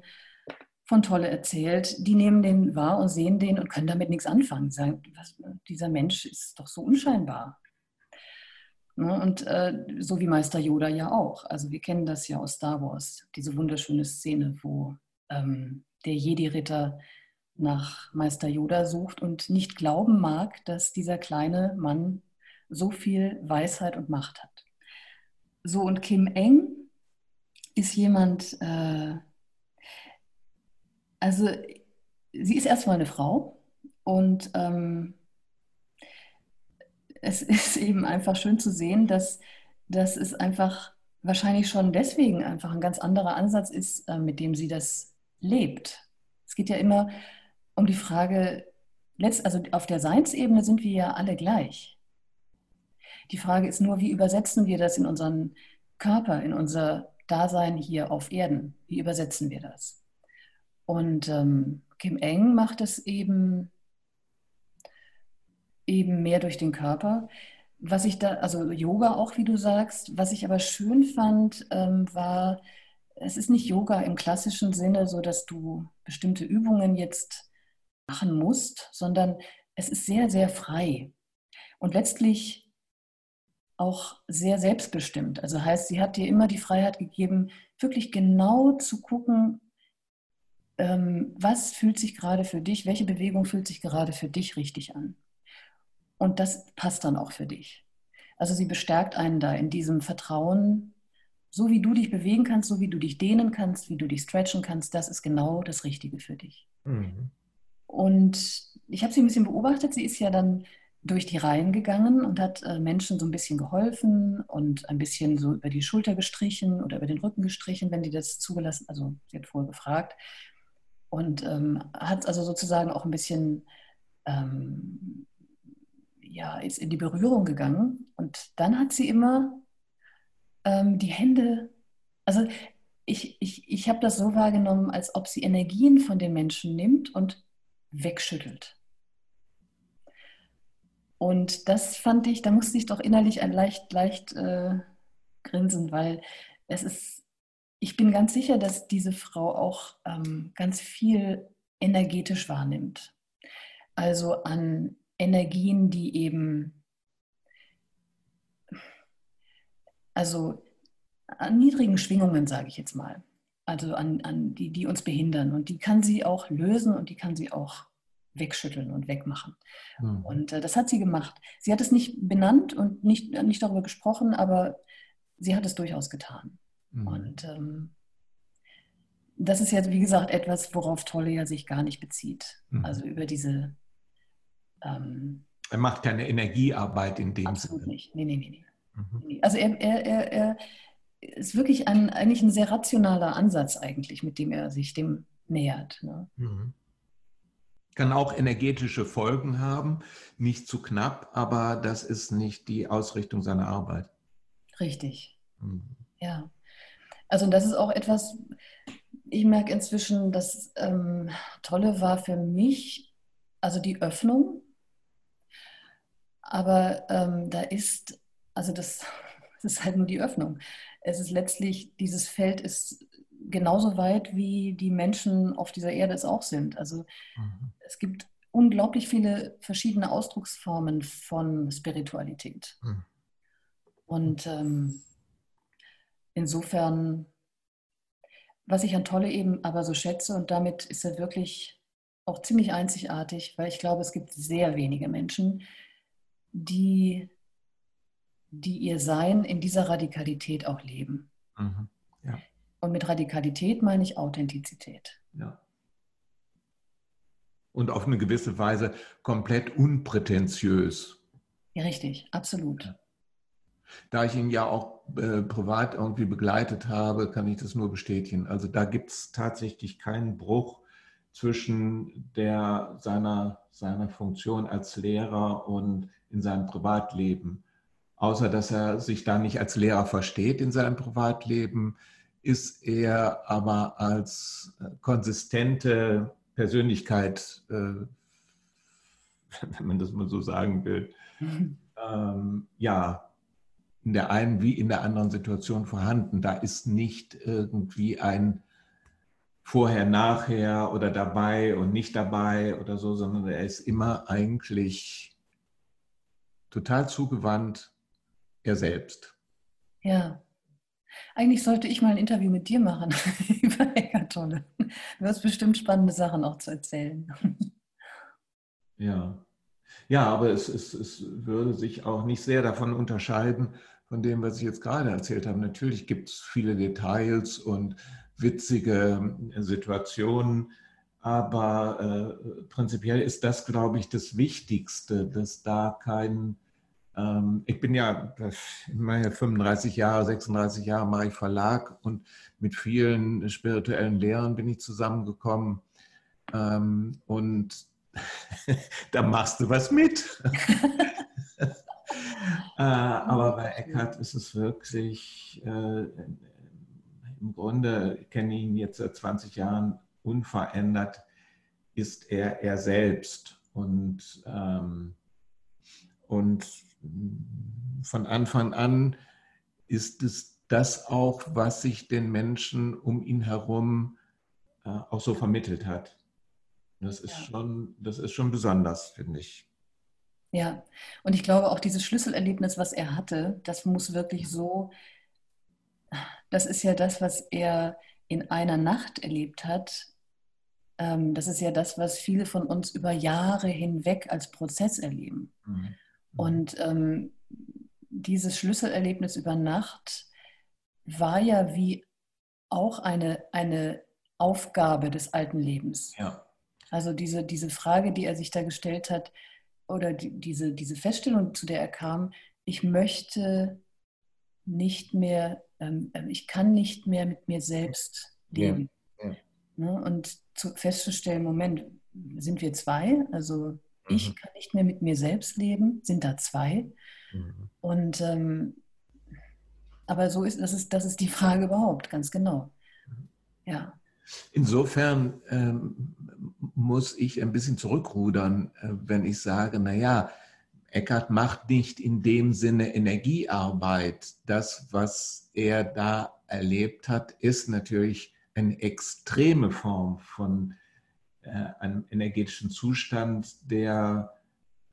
von Tolle erzählt, die nehmen den wahr und sehen den und können damit nichts anfangen. Sagen, was, dieser Mensch ist doch so unscheinbar. Ne? Und äh, so wie Meister Yoda ja auch. Also wir kennen das ja aus Star Wars, diese wunderschöne Szene, wo ähm, der Jedi-Ritter nach Meister Yoda sucht und nicht glauben mag, dass dieser kleine Mann so viel Weisheit und Macht hat. So, und Kim Eng ist jemand, äh, also sie ist erstmal eine Frau und ähm, es ist eben einfach schön zu sehen, dass, dass es einfach wahrscheinlich schon deswegen einfach ein ganz anderer Ansatz ist, äh, mit dem sie das lebt. Es geht ja immer um die Frage, also auf der Seinsebene sind wir ja alle gleich. Die Frage ist nur, wie übersetzen wir das in unseren Körper, in unser Dasein hier auf Erden? Wie übersetzen wir das? Und ähm, Kim Eng macht es eben eben mehr durch den Körper. Was ich da, also Yoga auch, wie du sagst, was ich aber schön fand, ähm, war, es ist nicht Yoga im klassischen Sinne, so dass du bestimmte Übungen jetzt machen musst, sondern es ist sehr, sehr frei und letztlich auch sehr selbstbestimmt. Also heißt, sie hat dir immer die Freiheit gegeben, wirklich genau zu gucken, ähm, was fühlt sich gerade für dich, welche Bewegung fühlt sich gerade für dich richtig an. Und das passt dann auch für dich. Also sie bestärkt einen da in diesem Vertrauen, so wie du dich bewegen kannst, so wie du dich dehnen kannst, wie du dich stretchen kannst, das ist genau das Richtige für dich. Mhm. Und ich habe sie ein bisschen beobachtet. Sie ist ja dann durch die Reihen gegangen und hat äh, Menschen so ein bisschen geholfen und ein bisschen so über die Schulter gestrichen oder über den Rücken gestrichen, wenn die das zugelassen, also sie hat vorher gefragt. Und ähm, hat also sozusagen auch ein bisschen ähm, ja, ist in die Berührung gegangen und dann hat sie immer ähm, die Hände, also ich, ich, ich habe das so wahrgenommen, als ob sie Energien von den Menschen nimmt und wegschüttelt. Und das fand ich, da musste ich doch innerlich ein leicht, leicht äh, grinsen, weil es ist, ich bin ganz sicher, dass diese Frau auch ähm, ganz viel energetisch wahrnimmt. Also an Energien, die eben, also an niedrigen Schwingungen, sage ich jetzt mal, also an, an die, die uns behindern. Und die kann sie auch lösen und die kann sie auch wegschütteln und wegmachen. Mhm. Und äh, das hat sie gemacht. Sie hat es nicht benannt und nicht, nicht darüber gesprochen, aber sie hat es durchaus getan. Mhm. Und ähm, das ist jetzt, wie gesagt, etwas, worauf Tolle ja sich gar nicht bezieht. Mhm. Also über diese ähm, er macht keine Energiearbeit in dem absolut Sinne. Absolut nicht. Nee, nee, nee. nee. Mhm. Also er, er, er, ist wirklich ein, eigentlich ein sehr rationaler Ansatz eigentlich, mit dem er sich dem nähert. Ne? Mhm. Kann auch energetische Folgen haben, nicht zu knapp, aber das ist nicht die Ausrichtung seiner Arbeit. Richtig. Mhm. Ja. Also das ist auch etwas, ich merke inzwischen, das ähm, Tolle war für mich, also die Öffnung. Aber ähm, da ist, also das, das ist halt nur die Öffnung. Es ist letztlich, dieses Feld ist genauso weit, wie die Menschen auf dieser Erde es auch sind. Also mhm. Es gibt unglaublich viele verschiedene Ausdrucksformen von Spiritualität. Mhm. Und ähm, insofern, was ich an Tolle eben aber so schätze, und damit ist er wirklich auch ziemlich einzigartig, weil ich glaube, es gibt sehr wenige Menschen, die, die ihr Sein in dieser Radikalität auch leben. Mhm. Ja. Und mit Radikalität meine ich Authentizität. Ja. Und auf eine gewisse Weise komplett unprätentiös. Ja, richtig, absolut. Da ich ihn ja auch äh, privat irgendwie begleitet habe, kann ich das nur bestätigen. Also da gibt es tatsächlich keinen Bruch zwischen der, seiner, seiner Funktion als Lehrer und in seinem Privatleben. Außer dass er sich da nicht als Lehrer versteht in seinem Privatleben, ist er aber als äh, konsistente Persönlichkeit, äh, wenn man das mal so sagen will, ähm, ja, in der einen wie in der anderen Situation vorhanden. Da ist nicht irgendwie ein Vorher, Nachher oder dabei und nicht dabei oder so, sondern er ist immer eigentlich total zugewandt, er selbst. Ja. Eigentlich sollte ich mal ein Interview mit dir machen über Tolle. Du hast bestimmt spannende Sachen auch zu erzählen. Ja. Ja, aber es, es, es würde sich auch nicht sehr davon unterscheiden, von dem, was ich jetzt gerade erzählt habe. Natürlich gibt es viele Details und witzige äh, Situationen, aber äh, prinzipiell ist das, glaube ich, das Wichtigste, dass da kein, ich bin ja, meine 35 Jahre, 36 Jahre mache ich Verlag und mit vielen spirituellen Lehrern bin ich zusammengekommen ähm, und da machst du was mit. Äh, aber bei Eckhart ist es wirklich, äh, im Grunde kenne ich ihn jetzt seit 20 Jahren unverändert, ist er er selbst. Und, ähm, und von Anfang an ist es das auch, was sich den Menschen um ihn herum äh, auch so vermittelt hat. Das ist, ja. schon, das ist schon besonders, finde ich. Ja, und ich glaube auch dieses Schlüsselerlebnis, was er hatte, das muss wirklich so, das ist ja das, was er in einer Nacht erlebt hat. Ähm, das ist ja das, was viele von uns über Jahre hinweg als Prozess erleben. Mhm. Mhm. Und ähm, dieses Schlüsselerlebnis über Nacht war ja wie auch eine, eine Aufgabe des alten Lebens. Ja. Also diese, diese Frage, die er sich da gestellt hat, oder die, diese, diese Feststellung, zu der er kam, ich möchte nicht mehr, ähm, ähm, ich kann nicht mehr mit mir selbst leben. Ja, ja. Ne? Und zu, festzustellen, Moment, sind wir zwei? Also mhm. ich kann nicht mehr mit mir selbst leben, sind da zwei? Mhm. Und ähm, aber so ist das, ist das ist die Frage überhaupt, ganz genau. Mhm. Ja. Insofern ähm, muss ich ein bisschen zurückrudern, äh, wenn ich sage, naja, Eckart macht nicht in dem Sinne Energiearbeit. Das, was er da erlebt hat, ist natürlich eine extreme Form von einem energetischen Zustand, der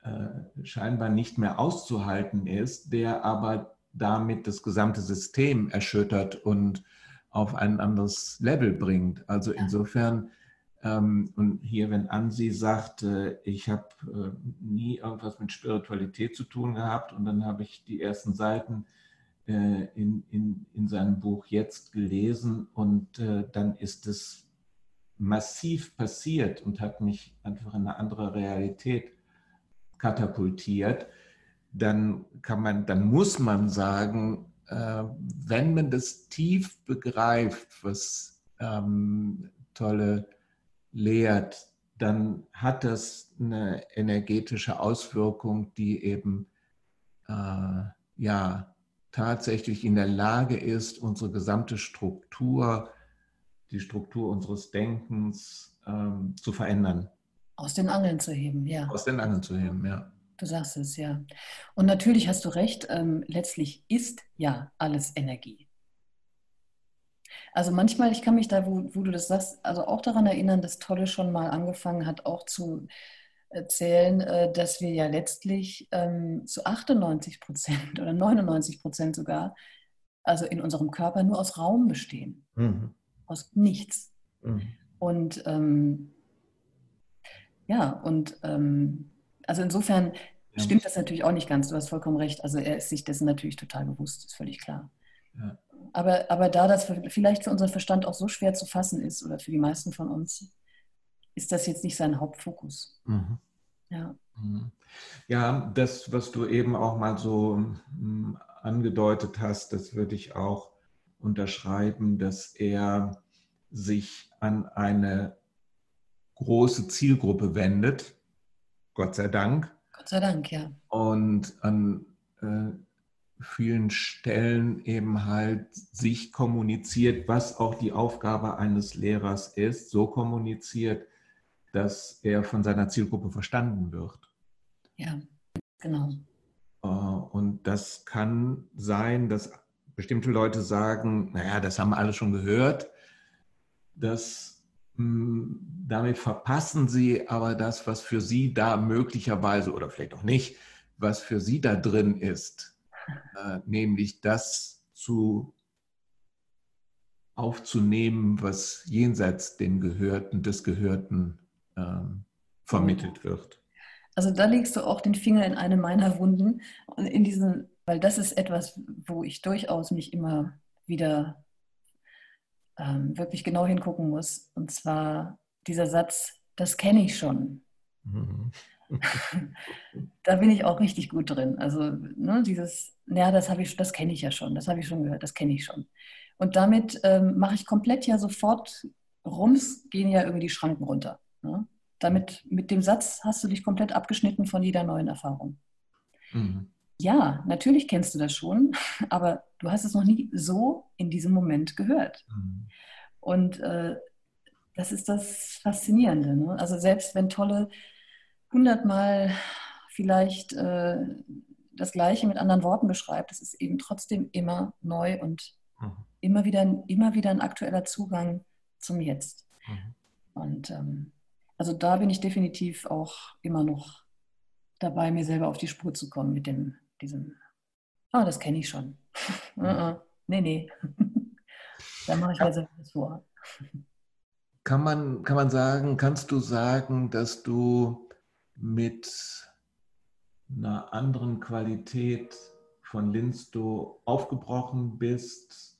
äh, scheinbar nicht mehr auszuhalten ist, der aber damit das gesamte System erschüttert und auf ein anderes Level bringt. Also insofern, ähm, und hier, wenn Ansi sagt, äh, ich habe äh, nie irgendwas mit Spiritualität zu tun gehabt und dann habe ich die ersten Seiten äh, in, in, in seinem Buch jetzt gelesen und äh, dann ist es massiv passiert und hat mich einfach in eine andere Realität katapultiert, dann kann man, dann muss man sagen, äh, wenn man das tief begreift, was ähm, Tolle lehrt, dann hat das eine energetische Auswirkung, die eben äh, ja tatsächlich in der Lage ist, unsere gesamte Struktur, die Struktur unseres Denkens ähm, zu verändern. Aus den Angeln zu heben, ja. Aus den Angeln zu heben, ja. Du sagst es, ja. Und natürlich hast du recht, ähm, letztlich ist ja alles Energie. Also manchmal, ich kann mich da, wo, wo du das sagst, also auch daran erinnern, dass Tolle schon mal angefangen hat, auch zu erzählen, äh, dass wir ja letztlich ähm, zu 98 Prozent oder 99 Prozent sogar, also in unserem Körper nur aus Raum bestehen, mhm. Aus nichts. Mhm. Und ähm, ja, und ähm, also insofern ja. stimmt das natürlich auch nicht ganz. Du hast vollkommen recht. Also er ist sich dessen natürlich total bewusst, ist völlig klar. Ja. Aber, aber da das vielleicht für unseren Verstand auch so schwer zu fassen ist oder für die meisten von uns, ist das jetzt nicht sein Hauptfokus. Mhm. Ja. Mhm. Ja, das, was du eben auch mal so hm, angedeutet hast, das würde ich auch unterschreiben, dass er sich an eine große Zielgruppe wendet, Gott sei Dank. Gott sei Dank, ja. Und an äh, vielen Stellen eben halt sich kommuniziert, was auch die Aufgabe eines Lehrers ist, so kommuniziert, dass er von seiner Zielgruppe verstanden wird. Ja, genau. Äh, und das kann sein, dass bestimmte Leute sagen, naja, das haben alle schon gehört. Das, hm, damit verpassen sie aber das, was für sie da möglicherweise oder vielleicht auch nicht, was für sie da drin ist, äh, nämlich das zu aufzunehmen, was jenseits dem Gehörten, des Gehörten ähm, vermittelt wird. Also da legst du auch den Finger in eine meiner Wunden, in diesen, weil das ist etwas, wo ich durchaus mich immer wieder ähm, wirklich genau hingucken muss. Und zwar dieser Satz, das kenne ich schon. Mhm. da bin ich auch richtig gut drin. Also ne, dieses, ja, das habe ich, das kenne ich ja schon, das habe ich schon gehört, das kenne ich schon. Und damit ähm, mache ich komplett ja sofort, Rums gehen ja irgendwie die Schranken runter. Ne? Damit, mit dem Satz hast du dich komplett abgeschnitten von jeder neuen Erfahrung. Mhm. Ja, natürlich kennst du das schon, aber du hast es noch nie so in diesem Moment gehört. Mhm. Und äh, das ist das Faszinierende. Ne? Also selbst wenn Tolle hundertmal vielleicht äh, das Gleiche mit anderen Worten beschreibt, es ist eben trotzdem immer neu und mhm. immer, wieder, immer wieder ein aktueller Zugang zum Jetzt. Mhm. Und ähm, also da bin ich definitiv auch immer noch dabei, mir selber auf die Spur zu kommen mit dem, diesem, oh, das kenne ich schon. uh -uh. Nee, nee. da mache ich mir selber das vor. Kann man, kann man sagen, kannst du sagen, dass du mit einer anderen Qualität von Linsto aufgebrochen bist,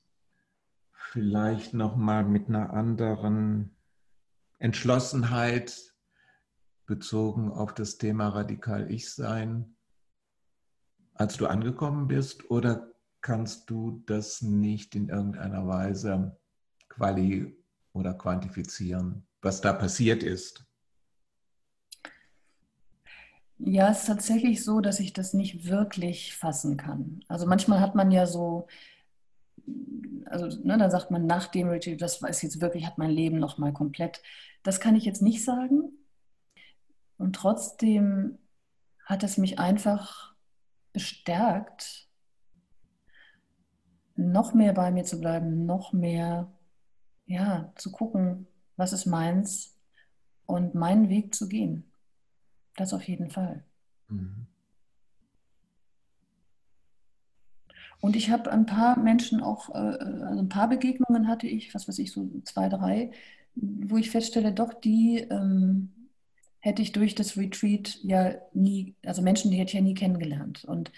vielleicht nochmal mit einer anderen Entschlossenheit bezogen auf das Thema radikal Ich-Sein, als du angekommen bist? Oder kannst du das nicht in irgendeiner Weise quali oder quantifizieren, was da passiert ist? Ja, es ist tatsächlich so, dass ich das nicht wirklich fassen kann. Also manchmal hat man ja so also ne, da sagt man nach dem Retreat, das ist jetzt wirklich, hat mein Leben nochmal komplett. Das kann ich jetzt nicht sagen. Und trotzdem hat es mich einfach bestärkt, noch mehr bei mir zu bleiben, noch mehr ja, zu gucken, was ist meins und meinen Weg zu gehen. Das auf jeden Fall. Mhm. Und ich habe ein paar Menschen auch, äh, also ein paar Begegnungen hatte ich, was weiß ich, so zwei, drei, wo ich feststelle, doch, die ähm, hätte ich durch das Retreat ja nie, also Menschen, die hätte ich ja nie kennengelernt. Und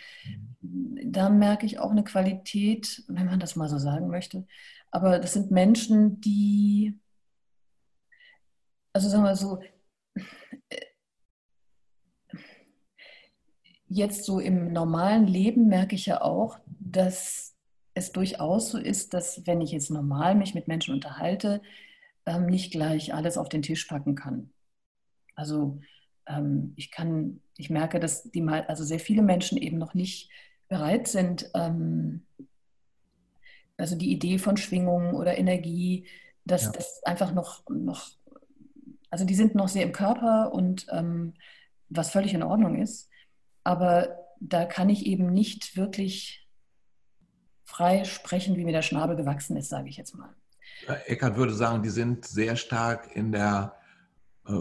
mhm. da merke ich auch eine Qualität, wenn man das mal so sagen möchte. Aber das sind Menschen, die, also sagen wir so, jetzt so im normalen Leben merke ich ja auch, dass es durchaus so ist, dass wenn ich jetzt normal mich mit Menschen unterhalte, ähm, nicht gleich alles auf den Tisch packen kann. Also ähm, ich kann, ich merke, dass die mal, also sehr viele Menschen eben noch nicht bereit sind, ähm, also die Idee von Schwingung oder Energie, dass ja. das einfach noch, noch, also die sind noch sehr im Körper und ähm, was völlig in Ordnung ist. Aber da kann ich eben nicht wirklich frei sprechen, wie mir der Schnabel gewachsen ist, sage ich jetzt mal. Eckart würde sagen, die sind sehr stark in der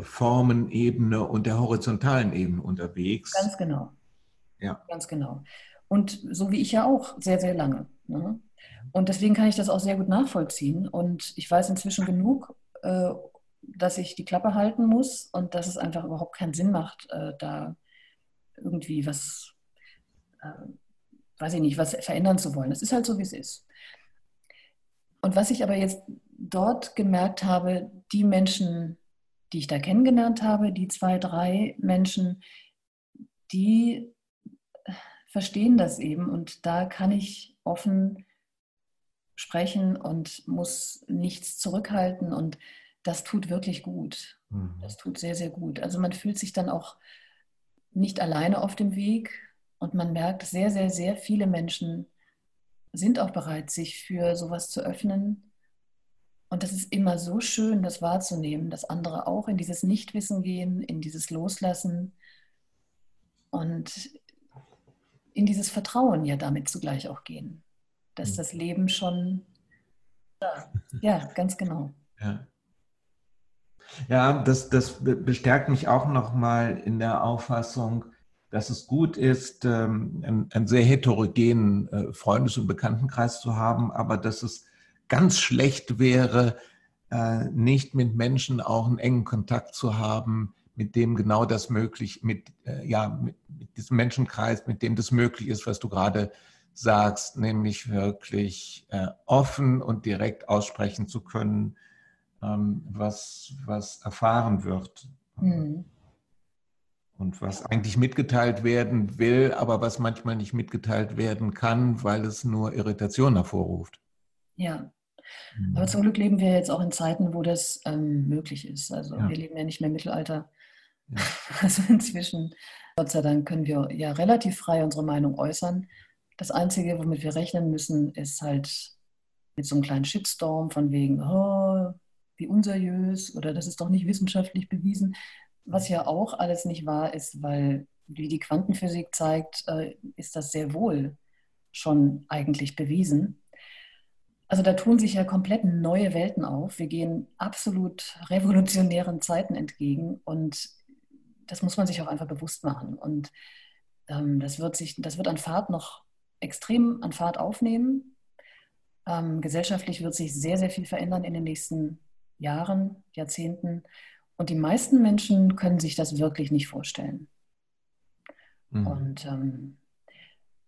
Formenebene und der horizontalen Ebene unterwegs. Ganz genau. Ja. Ganz genau. Und so wie ich ja auch, sehr, sehr lange. Ne? Und deswegen kann ich das auch sehr gut nachvollziehen. Und ich weiß inzwischen genug, äh, dass ich die Klappe halten muss und dass es einfach überhaupt keinen Sinn macht, äh, da irgendwie was, äh, weiß ich nicht, was verändern zu wollen. Es ist halt so, wie es ist. Und was ich aber jetzt dort gemerkt habe, die Menschen, die ich da kennengelernt habe, die zwei, drei Menschen, die verstehen das eben und da kann ich offen sprechen und muss nichts zurückhalten und das tut wirklich gut. Mhm. Das tut sehr, sehr gut. Also man fühlt sich dann auch nicht alleine auf dem Weg und man merkt, sehr, sehr, sehr viele Menschen sind auch bereit, sich für sowas zu öffnen. Und das ist immer so schön, das wahrzunehmen, dass andere auch in dieses Nichtwissen gehen, in dieses Loslassen und in dieses Vertrauen ja damit zugleich auch gehen dass hm. das Leben schon, ja, ja ganz genau. Ja. Ja, das, das bestärkt mich auch nochmal in der Auffassung, dass es gut ist, ähm, einen, einen sehr heterogenen äh, Freundes- und Bekanntenkreis zu haben, aber dass es ganz schlecht wäre, äh, nicht mit Menschen auch einen engen Kontakt zu haben, mit dem genau das möglich, mit, äh, ja, mit, mit diesem Menschenkreis, mit dem das möglich ist, was du gerade sagst, nämlich wirklich äh, offen und direkt aussprechen zu können, ähm, was, was erfahren wird. Mhm. Und was eigentlich mitgeteilt werden will, aber was manchmal nicht mitgeteilt werden kann, weil es nur Irritation hervorruft. Ja. Mhm. Aber zum Glück leben wir jetzt auch in Zeiten, wo das ähm, möglich ist. Also ja. wir leben ja nicht mehr im Mittelalter. Ja. Also inzwischen, Gott sei Dank, können wir ja relativ frei unsere Meinung äußern. Das Einzige, womit wir rechnen müssen, ist halt mit so einem kleinen Shitstorm von wegen, oh, wie unseriös oder das ist doch nicht wissenschaftlich bewiesen. Was ja auch alles nicht wahr ist, weil, wie die Quantenphysik zeigt, äh, ist das sehr wohl schon eigentlich bewiesen. Also da tun sich ja komplett neue Welten auf. Wir gehen absolut revolutionären Zeiten entgegen und das muss man sich auch einfach bewusst machen. Und ähm, das, wird sich, das wird an Fahrt noch extrem an Fahrt aufnehmen. Ähm, gesellschaftlich wird sich sehr, sehr viel verändern in den nächsten Jahren, Jahrzehnten. Und die meisten Menschen können sich das wirklich nicht vorstellen. Mhm. Und, ähm,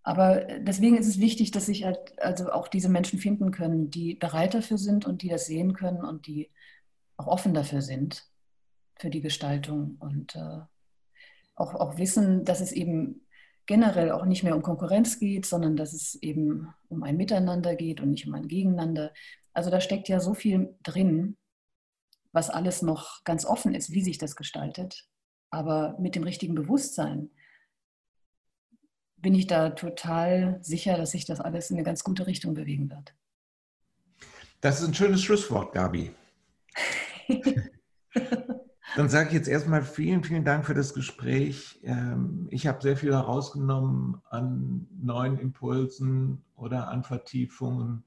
aber deswegen ist es wichtig, dass sich halt also auch diese Menschen finden können, die bereit dafür sind und die das sehen können und die auch offen dafür sind, für die Gestaltung und äh, auch, auch wissen, dass es eben generell auch nicht mehr um Konkurrenz geht, sondern dass es eben um ein Miteinander geht und nicht um ein Gegeneinander. Also da steckt ja so viel drin, was alles noch ganz offen ist, wie sich das gestaltet. Aber mit dem richtigen Bewusstsein bin ich da total sicher, dass sich das alles in eine ganz gute Richtung bewegen wird. Das ist ein schönes Schlusswort, Gabi. Dann sage ich jetzt erstmal vielen, vielen Dank für das Gespräch. Ähm, ich habe sehr viel herausgenommen an neuen Impulsen oder an Vertiefungen.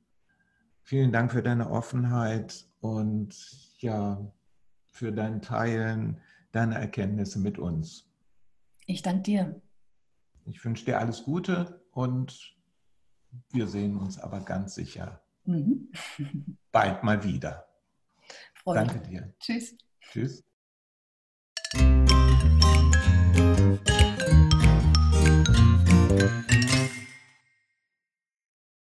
Vielen Dank für deine Offenheit und ja, für dein Teilen deiner Erkenntnisse mit uns. Ich danke dir. Ich wünsche dir alles Gute und wir sehen uns aber ganz sicher mhm. bald mal wieder. Freude. Danke dir. Tschüss. Tschüss.